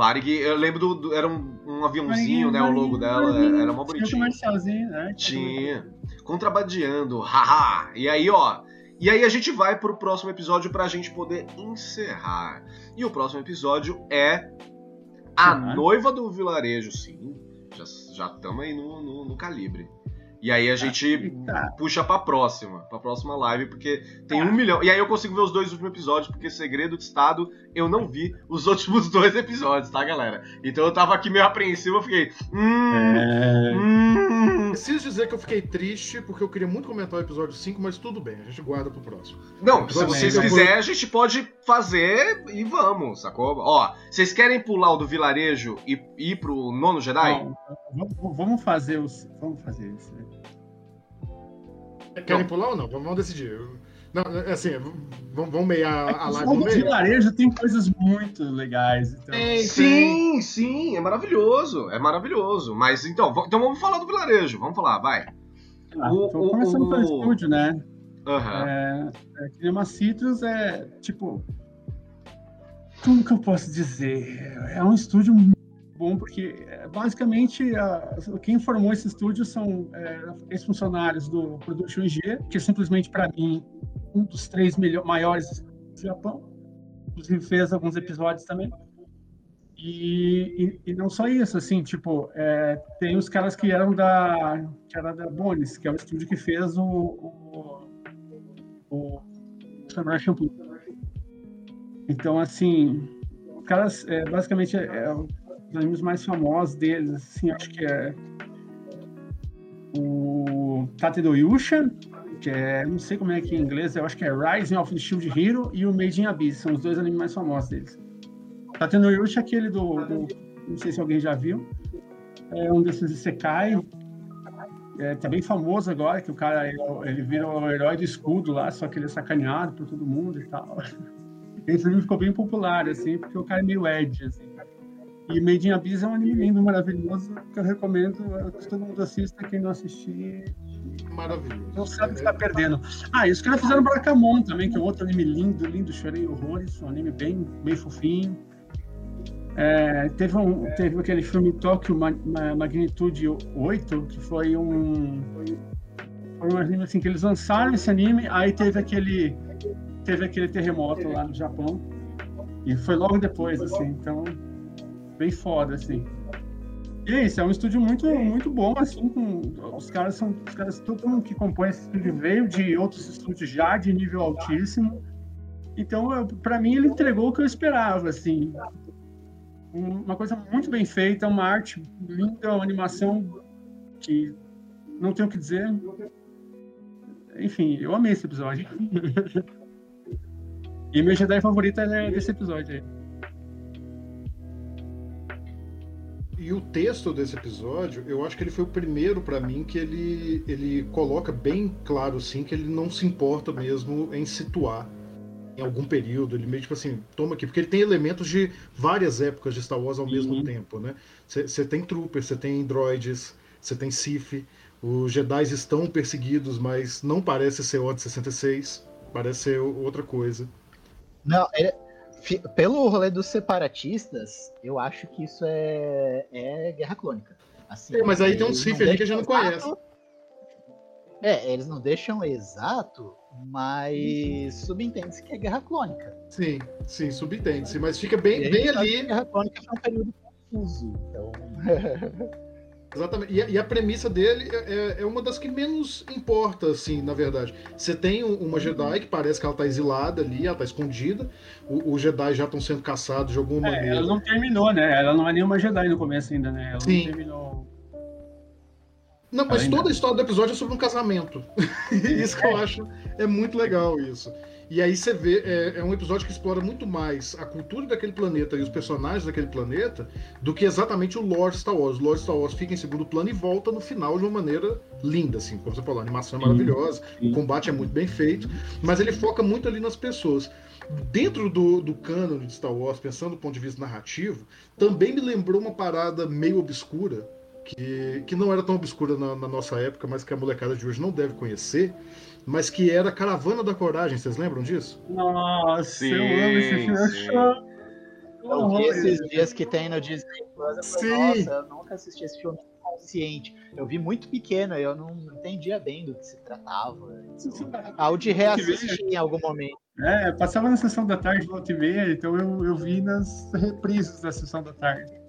S1: Varig, eu lembro do, do- era um, um aviãozinho, né, o logo dela, era mó
S2: Tinha um comercialzinho, né?
S1: Tinha. Contrabandeando, haha. E aí, ó. E aí a gente vai pro próximo episódio pra gente poder encerrar. E o próximo episódio é A? Noiva do Vilarejo, sim. Já estamos aí no, no, no calibre. E aí a gente
S2: Eita.
S1: puxa pra próxima, pra próxima live, porque tem um milhão. E aí eu consigo ver os dois últimos episódios, porque Segredo de Estado eu não vi os últimos dois episódios, tá, galera? Então eu tava aqui meio apreensivo, eu fiquei. Hum,
S2: É,
S1: hum.
S3: Preciso dizer que eu fiquei triste porque eu queria muito comentar o episódio 5, mas tudo bem, a gente guarda pro próximo.
S1: Não, se vocês quiserem, a gente pode fazer e vamos, sacou? Ó, vocês querem pular o do vilarejo e ir pro nono Jedi?
S2: Não, vamos- vamos fazer os. Vamos fazer isso. né?
S3: Querem
S1: Não.
S3: pular ou não? Vamos decidir. Não, é assim, vamos, vamos meiar a
S2: O
S3: live meio?
S2: vilarejo tem coisas muito legais. Então...
S3: Tem,
S1: Sim, sim, é maravilhoso, é maravilhoso. Mas então, então vamos falar do vilarejo, vamos falar, vai.
S2: Ah,
S1: O- o-
S2: começando pelo
S1: o-
S2: estúdio, né?
S1: Aham.
S2: É, é, Kinema Citrus é tipo. Como que eu posso dizer? É um estúdio muito bom, porque é, basicamente a- quem formou esse estúdio são é, ex-funcionários do Production G, que é simplesmente para mim um dos três maiores do Japão. Inclusive fez alguns episódios também. E, e, e não só isso, assim, tipo, é, tem os caras que eram da, que era da Bones, que é o estúdio que fez o, o, o Samurai. Então, assim, os caras, é, basicamente, é, é os animes mais famosos deles, assim, acho que é o Tate do Yusha, que é, não sei como é que é em inglês, eu acho que é Rising of the Shield Hero e o Made in Abyss, são os dois animes mais famosos deles. Tate no Yusha é aquele do, do, não sei se alguém já viu, é um desses Isekai, é, tá bem famoso agora, que o cara ele, vira o herói do escudo lá, só que ele é sacaneado por todo mundo e tal. Esse anime ficou bem popular, assim, porque o cara é meio edgy, assim. E Made in Abyss é um anime lindo, maravilhoso, que eu recomendo que todo mundo assista, quem não assistir
S3: Maravilhoso.
S2: não sabe o que está perdendo. Ah, e os caras fizeram Brakamon também, que é outro anime lindo, lindo, chorei horrores, um anime bem, bem fofinho. É, teve, um, teve aquele filme Tóquio Ma- Ma- Magnitude 8, que foi um, foi um anime assim, que eles lançaram esse anime, aí teve aquele, teve aquele terremoto lá no Japão, e foi logo depois, assim, então, bem foda, assim. E é isso, é um estúdio muito, muito bom, assim, com, os caras são, os caras, todo mundo que compõe esse estúdio veio de outros estúdios já de nível altíssimo, então, pra mim, ele entregou o que eu esperava, assim, Um- uma coisa muito bem feita, uma arte linda, uma animação que não tenho o que dizer, enfim, eu amei esse episódio. e meu Jedi favorito é desse episódio aí.
S3: E o texto desse episódio, eu acho que ele foi o primeiro para mim que ele, ele coloca bem claro, sim, que ele não se importa mesmo em situar em algum período. Ele meio tipo assim, toma aqui, porque ele tem elementos de várias épocas de Star Wars ao mesmo uhum. tempo, né? Você tem troopers, você tem droids, você tem Sith, os Jedi estão perseguidos, mas não parece ser Odd 66, parece ser outra coisa.
S4: Não, é, pelo rolê dos separatistas, eu acho que isso é, é guerra clônica.
S3: Assim, é, mas aí tem um Sif ali que a gente não conhece.
S4: É, eles não deixam exato, mas subentende-se que é guerra clônica.
S3: Sim, sim, subentende-se, mas fica bem, bem ali.
S4: Guerra clônica é um período confuso, então.
S3: Exatamente. E a, e a, premissa dele é, é, é, uma das que menos importa, assim, na verdade. Você tem uma Jedi que parece que ela tá exilada ali, ela tá escondida. Os Jedi já estão sendo caçados de alguma é, maneira.
S2: Ela não terminou, né? Ela não é nenhuma Jedi no começo ainda, né? Ela Sim. não terminou.
S3: Não, mas toda a história do episódio é sobre um casamento. isso que eu acho é muito legal isso. E aí você vê, é, é, um episódio que explora muito mais a cultura daquele planeta e os personagens daquele planeta do que exatamente o lore Star Wars. O lore Star Wars fica em segundo plano e volta no final de uma maneira linda, assim. Como você falou, a animação é maravilhosa, o combate é muito bem feito, mas ele foca muito ali nas pessoas. Dentro do, do cânone de Star Wars, pensando do ponto de vista narrativo, também me lembrou uma parada meio obscura, que, que não era tão obscura na, na nossa época, mas que a molecada de hoje não deve conhecer, mas que era Caravana da Coragem, vocês lembram disso?
S2: Nossa, sim, eu amo esse filme.
S4: Eu vi esses dias que tem no Disney Plus, eu falei, nossa, eu nunca assisti esse filme consciente. Eu vi muito pequeno, eu não entendia bem do que se tratava. Ao de reassistir em algum momento.
S2: É, passava na sessão da tarde, volta e meia, então eu, eu vi nas reprises da sessão da tarde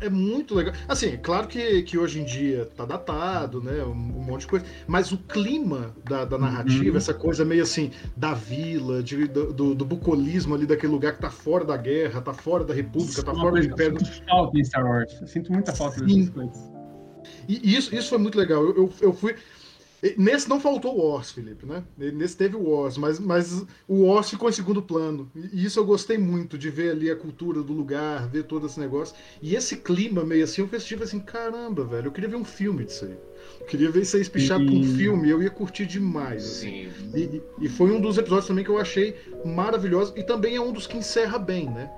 S3: é muito legal. Assim, claro que, que hoje em dia tá datado, né? Um, um monte de coisa. Mas o clima da, da narrativa, uhum. essa coisa meio assim, da vila, de, do, do, do, bucolismo ali daquele lugar que tá fora da guerra, tá fora da república, tá fora do império.
S2: Eu sinto falta em Star Wars. Eu sinto muita falta dessas coisas.
S3: E isso, isso foi muito legal. eu, eu, eu fui. Nesse não faltou o Wars, Felipe, né? Nesse teve o Wars, mas, mas o Wars ficou em segundo plano. E isso eu gostei muito, de ver ali a cultura do lugar, ver todo esse negócio. E esse clima meio assim, eu festivo assim, caramba, velho, eu queria ver um filme disso aí. Eu queria ver isso aí espichar e... pra um filme, eu ia curtir demais. Assim. E, e foi um dos episódios também que eu achei maravilhoso. E também é um dos que encerra bem, né?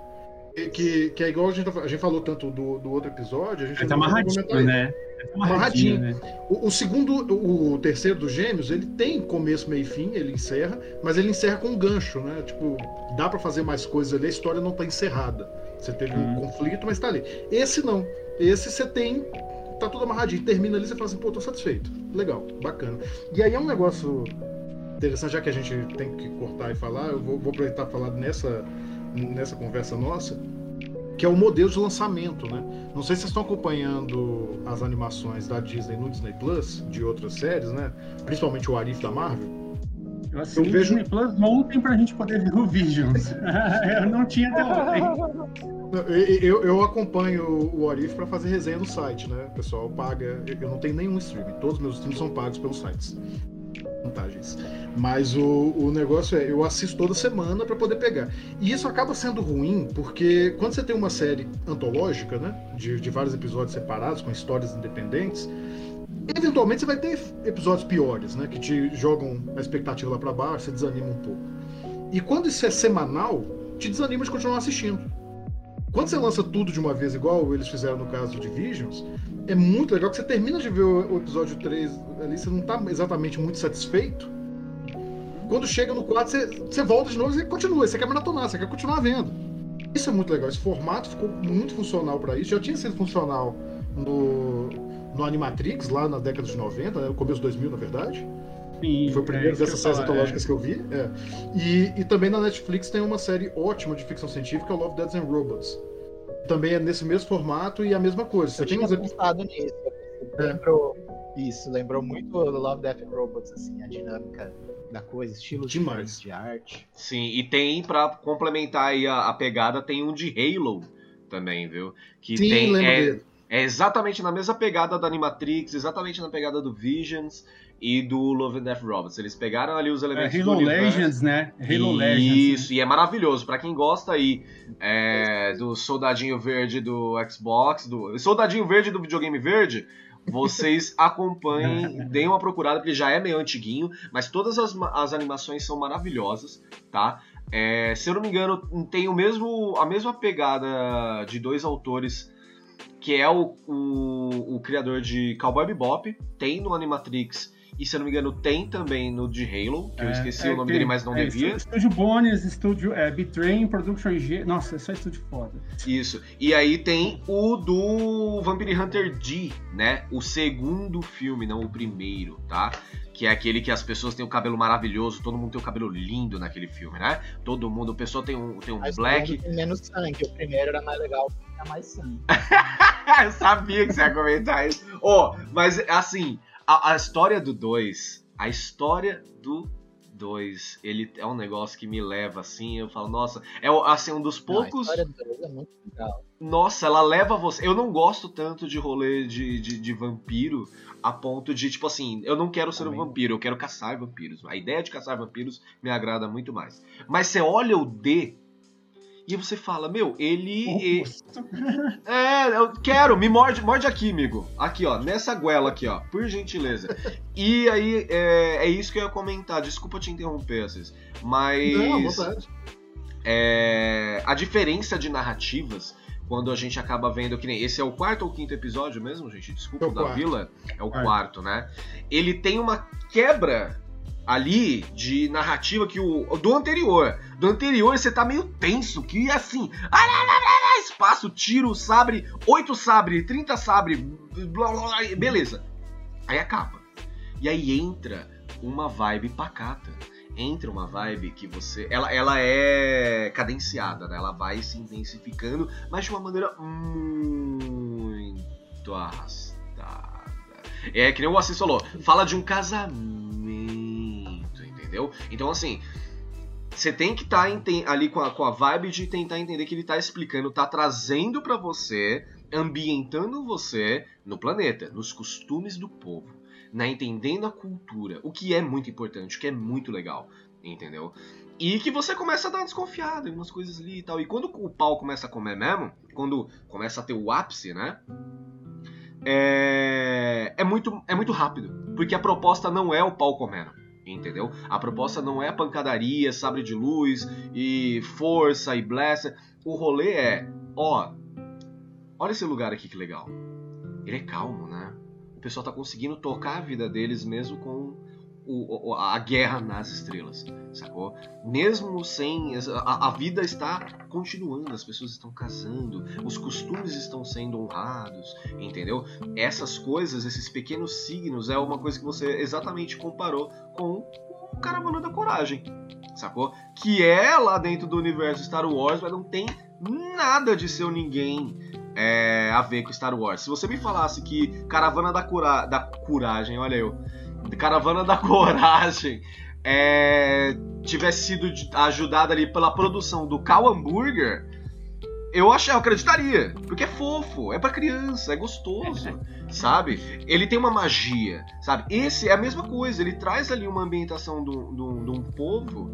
S3: Que, que é igual a gente, a gente falou tanto do, do outro episódio, a gente
S2: tá amarradinho, né?
S3: Tá amarradinho. Né? O, o, segundo, o, terceiro dos gêmeos, ele tem começo, meio e fim, ele encerra, mas ele encerra com um gancho, né? Tipo, dá para fazer mais coisas ali, a história não tá encerrada. Você teve hum. um conflito, mas tá ali. Esse não. Esse você tem. Tá tudo amarradinho. Termina ali, você fala assim, pô, tô satisfeito. Legal, bacana. E aí é um negócio interessante, já que a gente tem que cortar e falar, eu vou, vou aproveitar falar nessa nessa conversa nossa, que é o modelo de lançamento, né? Não sei se vocês estão acompanhando as animações da Disney no Disney Plus, de outras séries, né? Principalmente o Arif da Marvel.
S2: Eu assisti eu vejo... Disney Plus ontem pra gente poder ver o Visions. eu não tinha até ontem.
S3: Eu, eu acompanho o Arif para fazer resenha no site, né? O pessoal paga. Eu não tenho nenhum streaming, todos os meus streams são pagos pelos sites vantagens. Mas o, o negócio é, eu assisto toda semana para poder pegar. E isso acaba sendo ruim, porque quando você tem uma série antológica, né? De, de vários episódios separados, com histórias independentes, eventualmente você vai ter episódios piores, né? Que te jogam a expectativa lá para baixo, você desanima um pouco. E quando isso é semanal, te desanima de continuar assistindo. Quando você lança tudo de uma vez, igual eles fizeram no caso de Visions, é muito legal que você termina de ver o, episódio 3 ali, você não está exatamente muito satisfeito. Quando chega no 4, você, você volta de novo e continua. Você quer maratonar, você quer continuar vendo. Isso é muito legal. Esse formato ficou muito funcional para isso. Já tinha sido funcional no, no Animatrix, lá na década de 90, né, no começo de 2000, na verdade. Sim, foi o primeiro é dessas séries antológicas é. que eu vi. É. E, e também na Netflix tem uma série ótima de ficção científica, Love, Deaths and Robots também é nesse mesmo formato e a mesma coisa. Você
S4: eu
S3: tem
S4: tinha pensado nisso. É. Lembrou, isso, lembrou muito Love, Death and Robots, assim, a dinâmica da coisa, estilo Demais. de arte.
S1: Sim, e tem, para complementar aí a, a, pegada, tem um de Halo também, viu? Que
S3: Sim,
S1: tem,
S3: é,
S1: É exatamente na mesma pegada da Animatrix, exatamente na pegada do Visions e do Love and Death Robots. Eles pegaram ali os
S2: É
S1: elementos
S2: Halo
S1: do universo.
S2: Legends, né? Halo
S1: Isso,
S2: Legends. né?
S1: e é maravilhoso. Pra quem gosta aí é, do Soldadinho Verde do Xbox, do Soldadinho Verde do videogame verde, vocês acompanhem, deem uma procurada, porque já é meio antiguinho, mas todas as, as animações são maravilhosas, tá? É, se eu não me engano, tem o mesmo, a mesma pegada de dois autores, que é o, o, o criador de Cowboy Bebop, tem no Animatrix, e se eu não me engano, tem também no de Halo, que eu
S2: É,
S1: esqueci
S2: é,
S1: o nome
S2: tem-
S1: dele, mas não
S2: é,
S1: devia.
S2: Estúdio Bones, estúdio é, Betrain, Production G. Nossa, é só estúdio foda.
S1: Isso. E aí tem o do Vampire Hunter D, né? O segundo filme, não o primeiro, tá? Que é aquele que as pessoas têm o cabelo maravilhoso, todo mundo tem o cabelo lindo naquele filme, né? Todo mundo, o pessoal tem um, tem um
S4: Mas
S1: black.
S4: tem menos sangue. O primeiro era mais legal tinha mais sangue.
S1: Eu sabia que você ia comentar isso. Oh, mas assim, a, a história do 2, a história do 2, ele é um negócio que me leva assim, eu falo, nossa, é assim um dos
S4: Não, a
S1: poucos.
S4: história do dois é muito legal.
S1: Nossa, ela leva você. Eu não gosto tanto de rolê de, de, de vampiro a ponto de, tipo assim, eu não quero ser um
S2: Também
S1: vampiro, eu quero caçar vampiros. A ideia de caçar vampiros me agrada muito mais. Mas você olha o D e você fala, meu, ele. e- É, eu quero, me morde, morde aqui, amigo. Aqui, ó, nessa goela aqui, ó, por gentileza. E aí, é, é isso que eu ia comentar. Desculpa te interromper, Assis. Mas.
S3: Não, vontade.
S1: É, a diferença de narrativas, quando a gente acaba vendo que nem esse é o quarto ou quinto episódio mesmo, gente, desculpa,
S3: É
S1: da
S3: quarto.
S1: Vila, é o
S2: quarto,
S1: né? Ele tem uma quebra ali de narrativa que o do anterior. Do anterior você tá meio tenso, que assim, espaço, tiro, sabre, 8 sabre, 30 sabre, blá, blá, blá, beleza. Aí acaba. E aí entra uma vibe pacata. Entra uma vibe que você. Ela, ela é cadenciada, né? Ela vai se intensificando, mas de uma maneira muito arrastada. É que nem o Assis falou, fala de um casamento, entendeu? Então, assim, você tem que estar ali com a, com a vibe de tentar entender que ele tá explicando, tá trazendo pra você, ambientando você no planeta, nos costumes do povo, né? Entendendo a cultura, o que é muito importante, o que é muito legal, entendeu? E que você começa a dar uma desconfiada em umas coisas ali e tal. E quando o pau começa a comer mesmo, quando começa a ter o ápice, né? É, é, muito, é muito rápido. Porque a proposta não é o pau comendo. Entendeu? A proposta não é pancadaria, sabre de luz e força e blessa. O rolê é, ó, olha esse lugar aqui que legal. Ele é calmo, né? O pessoal tá conseguindo tocar a vida deles mesmo com o, a guerra nas estrelas, sacou? Mesmo sem. A, a vida está continuando, as pessoas estão casando, os costumes estão sendo honrados, entendeu? Essas coisas, esses pequenos signos, é uma coisa que você exatamente comparou com o Caravana da Coragem, sacou? Que é lá dentro do universo Star Wars, mas não tem nada de seu ninguém é, a ver com Star Wars. Se você me falasse que Caravana da, Cura... da Coragem, olha eu, Caravana da Coragem é, tivesse sido ajudada ali pela produção do Cal Hamburger, eu achei, eu acreditaria, porque é fofo, é pra criança, é gostoso, sabe? Ele tem uma magia, sabe? Esse é a mesma coisa, ele traz ali uma ambientação de um povo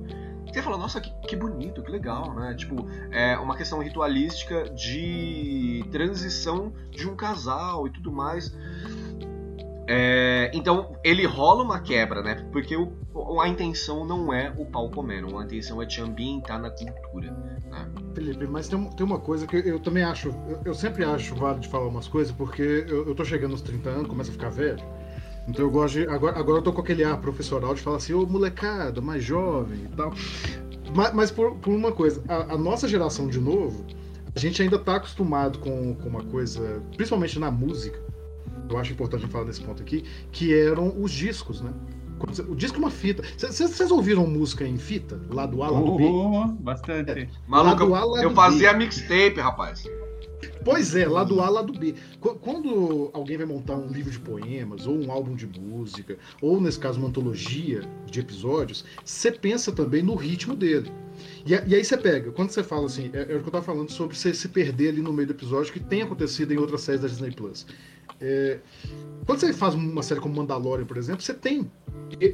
S1: você fala, nossa, que, que bonito, que legal, né? Tipo, é uma questão ritualística de transição de um casal e tudo mais. É, então, ele rola uma quebra, né? Porque o- a intenção não é o pau comendo, a intenção é te ambientar na cultura. Né?
S3: Felipe, mas tem, tem uma coisa que eu também acho, eu, eu sempre acho válido de falar umas coisas, porque eu, eu tô chegando aos 30 anos, começo a ficar velho. Então eu gosto de. Agora, agora eu tô com aquele ar professoral de falar assim, ô molecada, mais jovem e tal. Mas, mas por, por uma coisa, a, a nossa geração de novo, a gente ainda tá acostumado com, com uma coisa, principalmente na música, eu acho importante eu falar nesse ponto aqui, que eram os discos, né? O disco é uma fita. Vocês ouviram música em fita? Lado A, lado B?
S2: Oh, bastante.
S1: Maluco,
S3: Lado A, lado
S1: eu
S3: B.
S1: fazia mixtape, rapaz.
S3: Pois é, lado A, lado B. Qu- Quando alguém vai montar um livro de poemas, ou um álbum de música, ou nesse caso uma antologia de episódios, você pensa também no ritmo dele. E, e, aí você pega, quando você fala assim, é, é, o que eu tava falando sobre você se perder ali no meio do episódio, que tem acontecido em outras séries da Disney Plus. É, quando você faz uma série como Mandalorian, por exemplo, você tem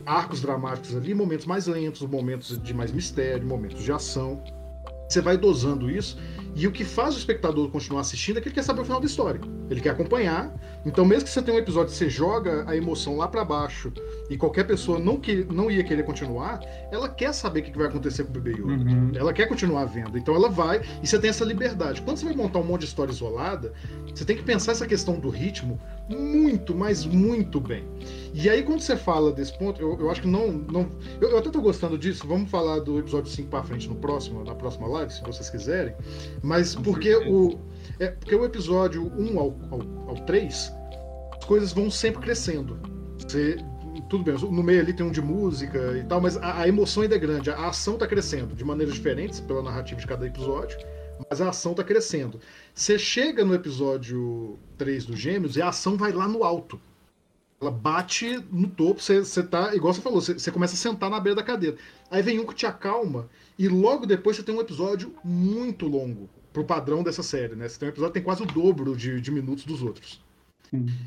S3: arcos dramáticos ali, momentos mais lentos, momentos de mais mistério, momentos de ação. Você vai dosando isso e o que faz o espectador continuar assistindo é que ele quer saber o final da história. Ele quer acompanhar. Então, mesmo que você tenha um episódio que você joga a emoção lá para baixo e qualquer pessoa não, que, não ia querer continuar, ela quer saber o que vai acontecer com o bebê Yoda. Uhum. Ela quer continuar vendo. Então, ela vai e você tem essa liberdade. Quando você vai montar um monte de história isolada, você tem que pensar essa questão do ritmo muito, mas muito bem. E aí, quando você fala desse ponto, eu, eu acho que não. não eu, eu até tô gostando disso. Vamos falar do episódio 5 para frente no próximo, na próxima live, se vocês quiserem. Mas porque o, é, porque o episódio 1 ao, ao, ao 3, as coisas vão sempre crescendo. Você, tudo bem, no meio ali tem um de música e tal, mas a, a emoção ainda é grande. A, a ação tá crescendo de maneiras diferentes pela narrativa de cada episódio, mas a ação tá crescendo. Você chega no episódio 3 do Gêmeos e a ação vai lá no alto. Ela bate no topo, você, você tá, igual você falou, você, você começa a sentar na beira da cadeira. Aí vem um que te acalma, e logo depois você tem um episódio muito longo, pro padrão dessa série, né? Você tem um episódio que tem quase o dobro de, de minutos dos outros.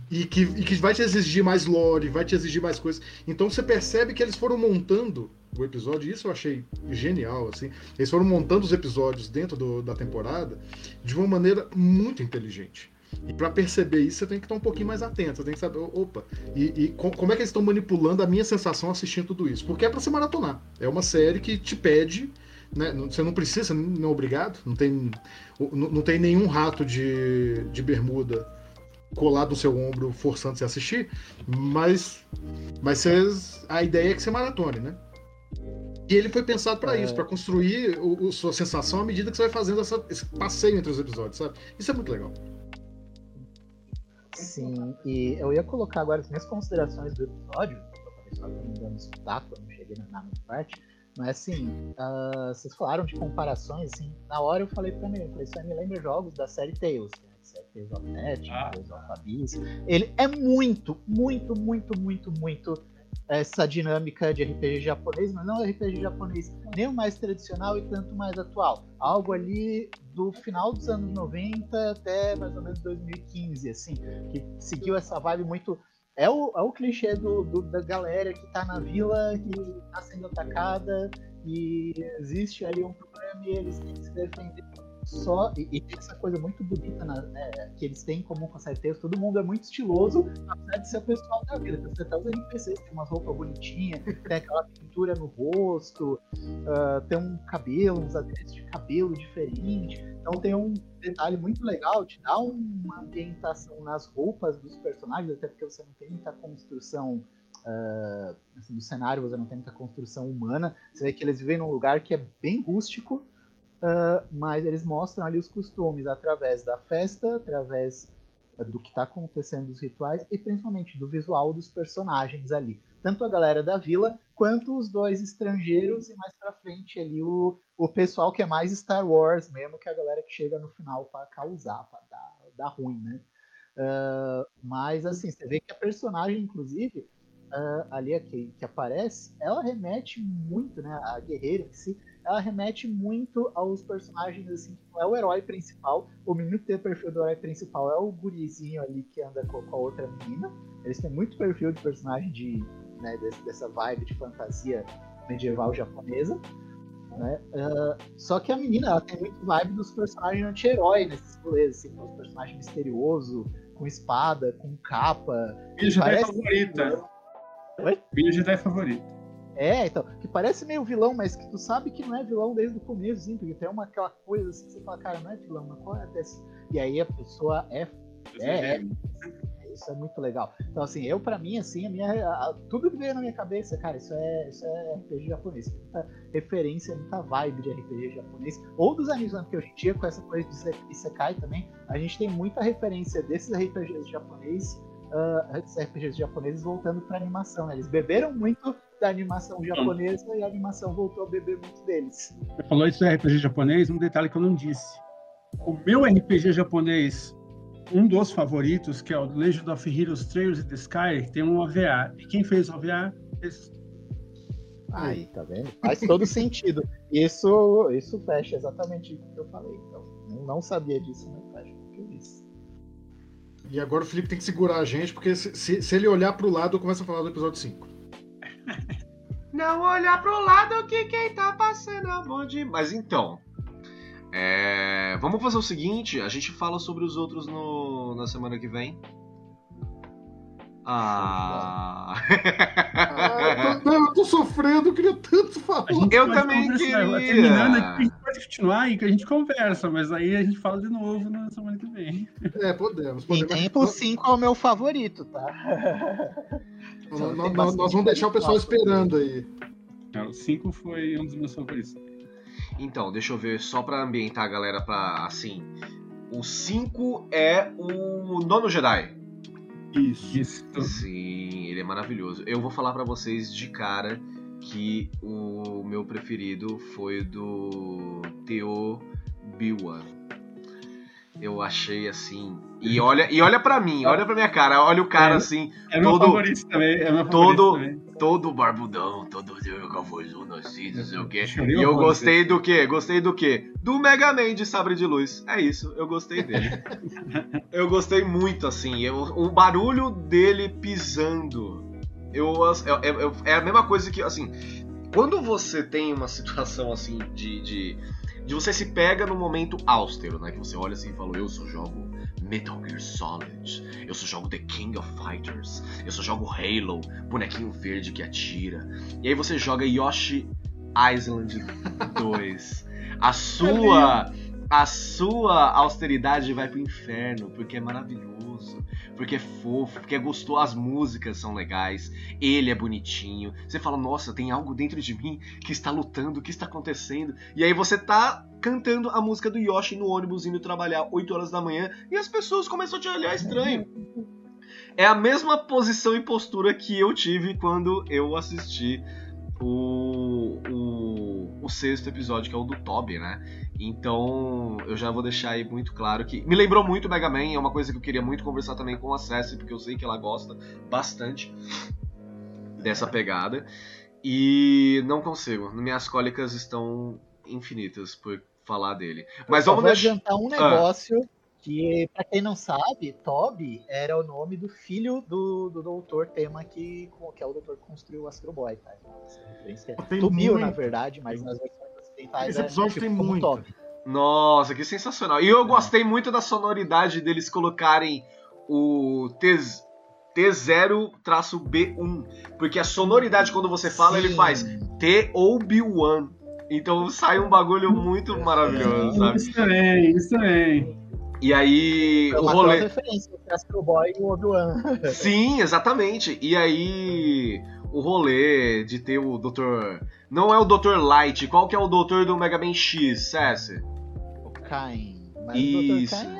S3: E que, e que vai te exigir mais lore, vai te exigir mais coisas. Então você percebe que eles foram montando o episódio, isso eu achei genial, assim. Eles foram montando os episódios dentro do, da temporada de uma maneira muito inteligente. E para perceber isso, você tem que estar um pouquinho mais atento, você tem que saber, opa, e, e como é que eles estão manipulando a minha sensação assistindo tudo isso? Porque é para se maratonar. É uma série que te pede, né? Você não precisa, não é obrigado, não tem, não, não tem nenhum rato de, de bermuda colado no seu ombro forçando você a assistir, mas, mas cês, a ideia é que você maratone, né? E ele foi pensado para é... isso, para construir o, o, sua sensação à medida que você vai fazendo essa, esse passeio entre os episódios, sabe? Isso é muito legal.
S4: Sim, e eu ia colocar agora as minhas considerações do episódio, só me dando escutar quando cheguei na, na parte, mas assim, uh, vocês falaram de comparações, assim, na hora eu falei pra mim, eu falei, isso aí me lembra jogos da série Tales, né? Tales of Net, ah. Tales of Abyss. Ele é muito, muito, muito, muito, muito essa dinâmica de RPG japonês, mas não RPG japonês nem o mais tradicional e tanto mais atual. Algo ali do final dos anos 90 até mais ou menos 2015, assim, que seguiu essa vibe muito. É o, é o clichê do, do, da galera que tá na vila, que tá sendo atacada, e existe ali um problema e eles têm que se defender só. E, e essa coisa muito bonita na, né, que eles têm em comum com a série Tales, todo mundo é muito estiloso, apesar de ser o pessoal da vida. Você tá os NPCs, tem umas roupas bonitinhas, tem aquela pintura no rosto, uh, tem um cabelo, uns adereços de cabelo diferente. Então tem um detalhe muito legal, te dá uma ambientação nas roupas dos personagens, até porque você não tem muita construção. Uh, assim, do cenário você não tem muita construção humana. Você vê que eles vivem num lugar que é bem rústico, Uh, mas eles mostram ali os costumes através da festa, através do que está acontecendo dos rituais e principalmente do visual dos personagens ali. Tanto a galera da vila quanto os dois estrangeiros e mais pra frente ali o, o pessoal que é mais Star Wars mesmo, que é a galera que chega no final para causar, para dar, dar ruim, né? Uh, mas assim, você vê que a personagem, inclusive, uh, ali que, que aparece, ela remete muito, né? A guerreira em si, ela remete muito aos personagens, assim, que não é o herói principal. O menino que tem o perfil do herói principal é o gurizinho ali que anda com, com a outra menina. Eles têm muito perfil de personagem de, né, dessa vibe de fantasia medieval japonesa. Né? Uh, só que a menina ela tem muito vibe dos personagens anti-herói nesses rolês, assim, os personagens misterioso, com espada, com capa.
S2: Minha Jedi favorita. Minha Jedi favorita.
S4: É, então, que parece meio vilão, mas que tu sabe que não é vilão desde o começo, porque tem uma aquela coisa assim que você fala, cara, não é vilão, mas qual é desse? E aí a pessoa é. É, é, isso é muito legal. Então, assim, eu, pra mim, assim, a minha, a, tudo que veio na minha cabeça, cara, isso é, isso é RPG japonês. Muita referência, muita vibe de RPG japonês. Ou dos animes, né, porque hoje em dia, com essa coisa de Isekai também, a gente tem muita referência desses RPGs japoneses, uh, RPGs japoneses voltando pra animação, né? Eles beberam muito da animação japonesa e a animação voltou a beber muito deles.
S2: Você falou isso do RPG japonês, um detalhe que eu não disse. O meu RPG japonês, um dos favoritos, que é o Legend of Heroes Trails in the Sky, tem um OVA. E quem fez o OVA? Esse...
S4: Aí, tá vendo? Faz todo sentido. Isso, isso fecha exatamente o que eu falei. Então, eu não sabia disso, mas fecha o que eu disse.
S3: E agora o Felipe tem que segurar a gente, porque se, se, se ele olhar pro lado, começa a falar do episódio 5.
S1: Não olhar pro lado que quem tá passando é bom de. Mas então. é, Vamos fazer o seguinte, a gente fala sobre os outros no... na semana que vem. Ah.
S3: Ah, eu, tô, não, eu tô sofrendo, eu queria tanto falar.
S2: A gente
S1: Eu também queria.
S2: Terminando aqui, a gente pode continuar e que a gente conversa, mas aí a gente fala de novo na semana que vem.
S3: É, podemos.
S4: Em
S3: podemos.
S4: tempo, o 5 é o meu favorito, tá?
S3: Nós,
S4: Tem
S3: nós- nós-
S4: bastante
S3: nós vamos deixar o pessoal esperando aí.
S2: É, O 5 foi um dos meus favoritos.
S1: Então, deixa eu ver, só pra ambientar a galera pra. assim. O 5 é o nono Jedi.
S3: Isso.
S2: Isso.
S1: Sim, ele é maravilhoso. Eu vou falar pra vocês de cara que o meu preferido foi do Theo Biwan. Eu achei assim. E olha, e olha para mim, olha pra minha cara, olha o cara
S2: É.
S1: assim,
S2: É meu
S1: Todo-
S2: favorito também. É meu
S1: todo-
S2: favorito também.
S1: todo barbudão, todo cavozão assim, não sei o quê. E eu gostei do quê? Gostei do quê? Do Mega Man de Sabre de Luz. É isso, eu gostei dele. eu gostei muito, assim. eu- o barulho dele pisando. Eu, é, é- é a mesma coisa que, assim. Quando você tem uma situação assim de. de, de você se pega no momento austero, né? Que você olha assim e fala, eu só jogo Metal Gear Solid, eu só jogo The King of Fighters, eu só jogo Halo, bonequinho verde que atira. E aí você joga Yoshi Island 2. A sua a sua austeridade vai pro inferno, porque é maravilhoso, porque é fofo, porque é gostoso, as músicas são legais, ele é bonitinho. Você fala, nossa, tem algo dentro de mim que está lutando, o que está acontecendo? E aí você tá cantando a música do Yoshi no ônibus indo trabalhar 8 horas da manhã e as pessoas começam a te olhar estranho. É a mesma posição e postura que eu tive quando eu assisti o, o, o sexto episódio, que é o do Toby, né? Então eu já vou deixar aí muito claro que. Me lembrou muito o Mega Man, é uma coisa que eu queria muito conversar também com a Cessi, porque eu sei que ela gosta bastante dessa pegada. E não consigo. Minhas cólicas estão infinitas por falar dele. Mas
S4: Só
S1: vamos
S4: vou
S1: deixar.
S4: adiantar um negócio que, pra quem não sabe, Toby era o nome do filho do, do doutor Tema, que, que é o doutor que construiu o Astro Boy, tá? Sumiu,
S3: muito.
S4: na verdade, mas nas versões ocidentais
S3: Esse
S4: é tipo
S3: tem muito.
S4: Toby.
S1: Nossa, que sensacional. E eu gostei muito da sonoridade deles colocarem o T, T0-B1. Porque a sonoridade, quando você fala, ele
S4: Sim.
S1: faz T ou B1. Então sai um bagulho muito maravilhoso, sabe?
S2: Isso também, isso também.
S1: E aí,
S4: É
S1: o rolê.
S4: referência Astro Boy e o Obi-Wan.
S1: Sim, exatamente. E aí, o rolê de ter o Dr. Não é o Dr. Light, qual que é o Dr. do Mega Man X, Cessi?
S4: O Cain. Mas
S1: Isso.
S4: o Dr. Cain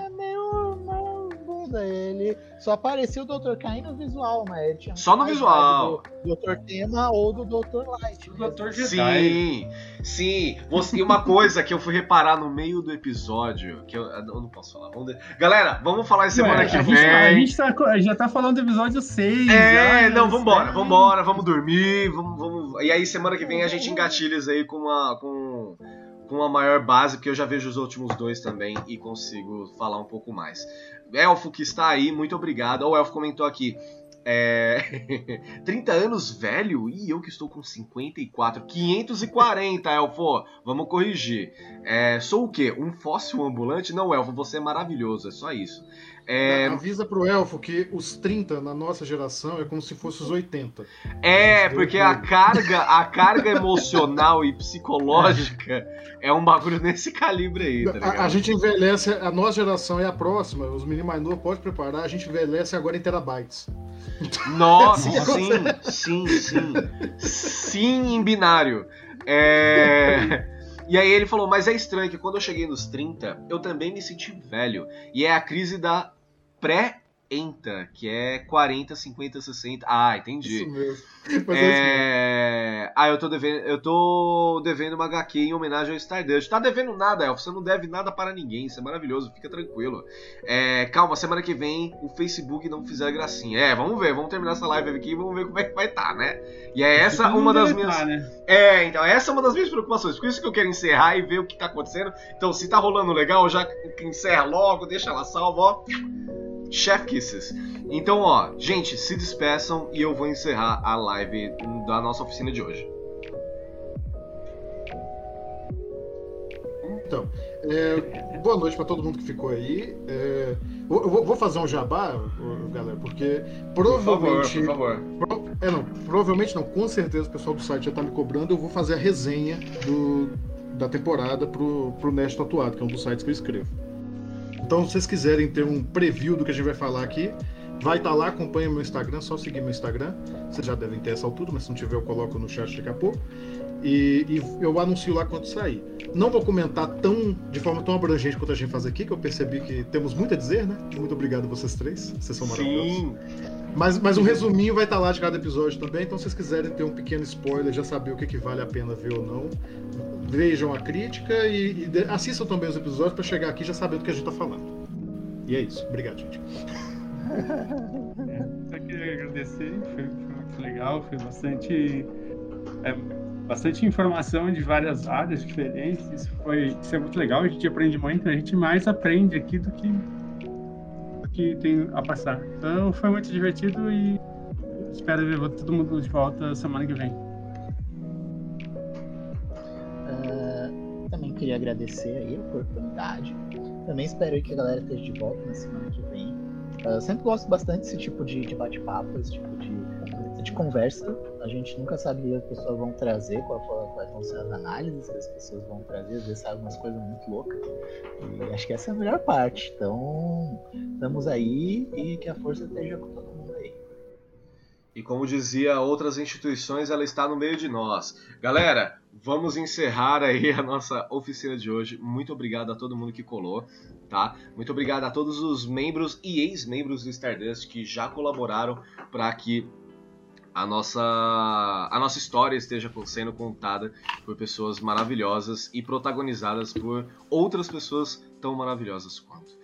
S4: só aparecia o Dr. Cain no visual, mas ele tinha
S1: Só no visual.
S4: Do Dr. Tema ou do Dr. Light.
S2: Dr. Jedi.
S1: Sim, sim. Você, e uma coisa que eu fui reparar no meio do episódio, que eu, eu não posso falar. Vamos de- Galera, vamos falar em semana
S2: Ué,
S1: que
S2: a
S1: vem.
S2: gente tá- a gente tá já tá falando do episódio 6.
S1: É, não,
S2: né?
S1: vambora,
S2: Sério.
S1: vambora, vamos dormir, vamos, vamos. E aí semana que vem a gente engatilha isso aí com uma, com, com uma maior base, porque eu já vejo os últimos dois também e consigo falar um pouco mais. Elfo que está aí, muito obrigado. O Elfo comentou aqui. É... 30 anos velho? E eu que estou com 54. 540, Elfo. Vamos corrigir. É, sou o quê? Um fóssil ambulante? Não, Elfo, você é maravilhoso. É só isso. É,
S3: Avisa pro elfo que os 30 na nossa geração é como se fosse os 80.
S1: É, porque a carga, a carga emocional e psicológica é um bagulho nesse calibre aí, tá ligado?
S3: A, a gente envelhece, a nossa geração é a próxima, os meninos mais novos podem preparar, a gente envelhece agora em terabytes.
S1: Nossa,
S3: Nossa.
S1: sim, sim, sim. Sim em binário. É... E aí ele falou, mas é estranho que quando eu cheguei nos 30, eu também me senti velho. E é a crise da pré ENTA, que é 40, 50, 60. Ah, entendi.
S3: Isso mesmo. Mas é isso.
S1: É... Ah, eu tô devendo, eu tô devendo uma HQ em homenagem ao Stardust. Tá devendo nada, Elf. Você não deve nada para ninguém. Isso é maravilhoso. Fica tranquilo. É... Calma, semana que vem o Facebook não fizer gracinha. É, vamos ver. Vamos terminar essa live aqui e vamos ver como é que vai estar, tá, né? E é essa uma das minhas.
S2: Né?
S1: É, então, essa é uma das minhas preocupações. Por isso que eu quero encerrar e ver o que tá acontecendo. Então, se tá rolando legal, já encerra logo, deixa ela salva, ó. Chef Kisses. Então, ó, gente, se despeçam e eu vou encerrar a live da nossa oficina de hoje.
S3: Então, é, boa noite para todo mundo que ficou aí. É, eu vou, vou fazer um jabá, galera, porque provavelmente.
S1: Por favor, por favor.
S3: Pro, é, não, provavelmente não, com certeza o pessoal do site já tá me cobrando. Eu vou fazer a resenha do, da temporada pro, pro Nest Atuado, que é um dos sites que eu escrevo. Então, se vocês quiserem ter um preview do que a gente vai falar aqui, vai estar tá lá, acompanha meu Instagram, só seguir meu Instagram. Vocês já devem ter essa altura, mas se não tiver, eu coloco no chat daqui a pouco. E, e, eu anuncio lá quando sair. Não vou comentar tão de forma tão abrangente quanto a gente faz aqui, que eu percebi que temos muito a dizer, né? Muito obrigado a vocês três, vocês são maravilhosos.
S1: Sim.
S3: Mas, mas um resuminho vai estar tá lá de cada episódio também, então se vocês quiserem ter um pequeno spoiler, já saber o que, que vale a pena ver ou não, vejam a crítica e, e assistam também os episódios para chegar aqui já sabendo o que a gente está falando. E é isso. Obrigado, gente.
S2: É, só queria agradecer, foi, foi muito legal, foi bastante. É, bastante informação de várias áreas diferentes. Isso foi isso é muito legal, a gente aprende muito, a gente mais aprende aqui do que, do que tem a passar. Então foi muito divertido e espero ver todo mundo de volta semana que vem.
S4: Queria agradecer aí a oportunidade. Também espero que a galera esteja de volta na semana que vem. Uh, eu sempre gosto bastante desse tipo de, de bate-papo, esse tipo de de conversa. A gente nunca sabe o que as pessoas vão trazer, quais vão ser as análises que as pessoas vão trazer, às vezes sabe umas coisas muito loucas. E acho que essa é a melhor parte. Então, estamos aí e que a força esteja com todo mundo aí.
S1: E como dizia outras instituições, ela está no meio de nós. Galera, vamos encerrar aí a nossa oficina de hoje. Muito obrigado a todo mundo que colou, tá? Muito obrigado a todos os membros e ex-membros do Stardust que já colaboraram para que a nossa, a nossa história esteja sendo contada por pessoas maravilhosas e protagonizadas por outras pessoas tão maravilhosas quanto.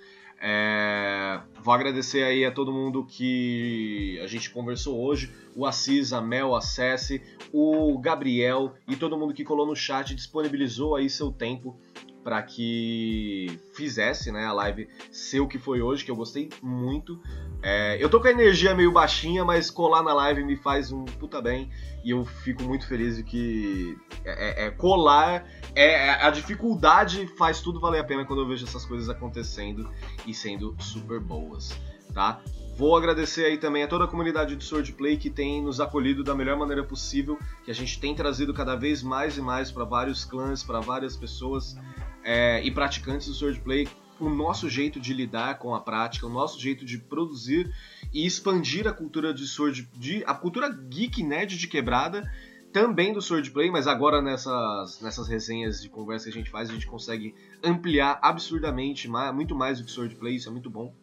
S1: É, vou agradecer aí a todo mundo que a gente conversou hoje, o Assis, a Mel, a Cessi, o Gabriel e todo mundo que colou no chat disponibilizou aí seu tempo para que fizesse né, a live ser o que foi hoje, que eu gostei muito. É, eu tô com a energia meio baixinha, mas colar na live me faz um puta bem e eu fico muito feliz de que é, é, é colar, é, é, a dificuldade faz tudo valer a pena quando eu vejo essas coisas acontecendo e sendo super boas, tá? Vou agradecer aí também a toda a comunidade do Swordplay que tem nos acolhido da melhor maneira possível, que a gente tem trazido cada vez mais e mais para vários clãs, para várias pessoas é, e praticantes do swordplay o nosso jeito de lidar com a prática, o nosso jeito de produzir e expandir a cultura de sword, de, a cultura geek nerd de quebrada, também do swordplay, mas agora nessas, nessas resenhas de conversa que a gente faz, a gente consegue ampliar absurdamente, muito mais do que swordplay, isso é muito bom.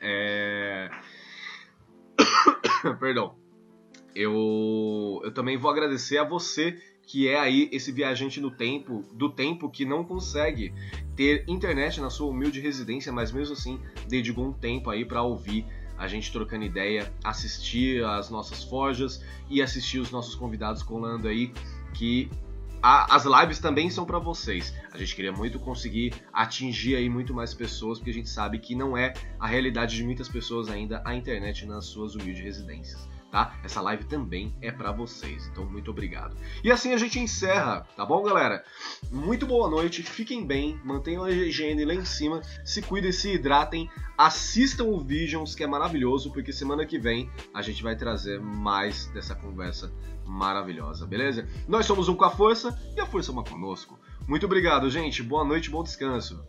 S1: É... Perdão. Eu, eu também vou agradecer a você que é aí esse viajante no tempo, do tempo que não consegue ter internet na sua humilde residência, mas mesmo assim dedicou um tempo aí para ouvir a gente trocando ideia, assistir as nossas forjas e assistir os nossos convidados colando aí que a, as lives também são para vocês. A gente queria muito conseguir atingir aí muito mais pessoas, porque a gente sabe que não é a realidade de muitas pessoas ainda a internet nas suas humildes residências tá? Essa live também é para vocês, então muito obrigado. E assim a gente encerra, tá bom, galera? Muito boa noite, fiquem bem, mantenham a higiene lá em cima, se cuidem, se hidratem, assistam o Visions, que é maravilhoso, porque semana que vem a gente vai trazer mais dessa conversa maravilhosa, beleza? Nós somos um com a força e a força é uma conosco. Muito obrigado, gente. Boa noite, bom descanso.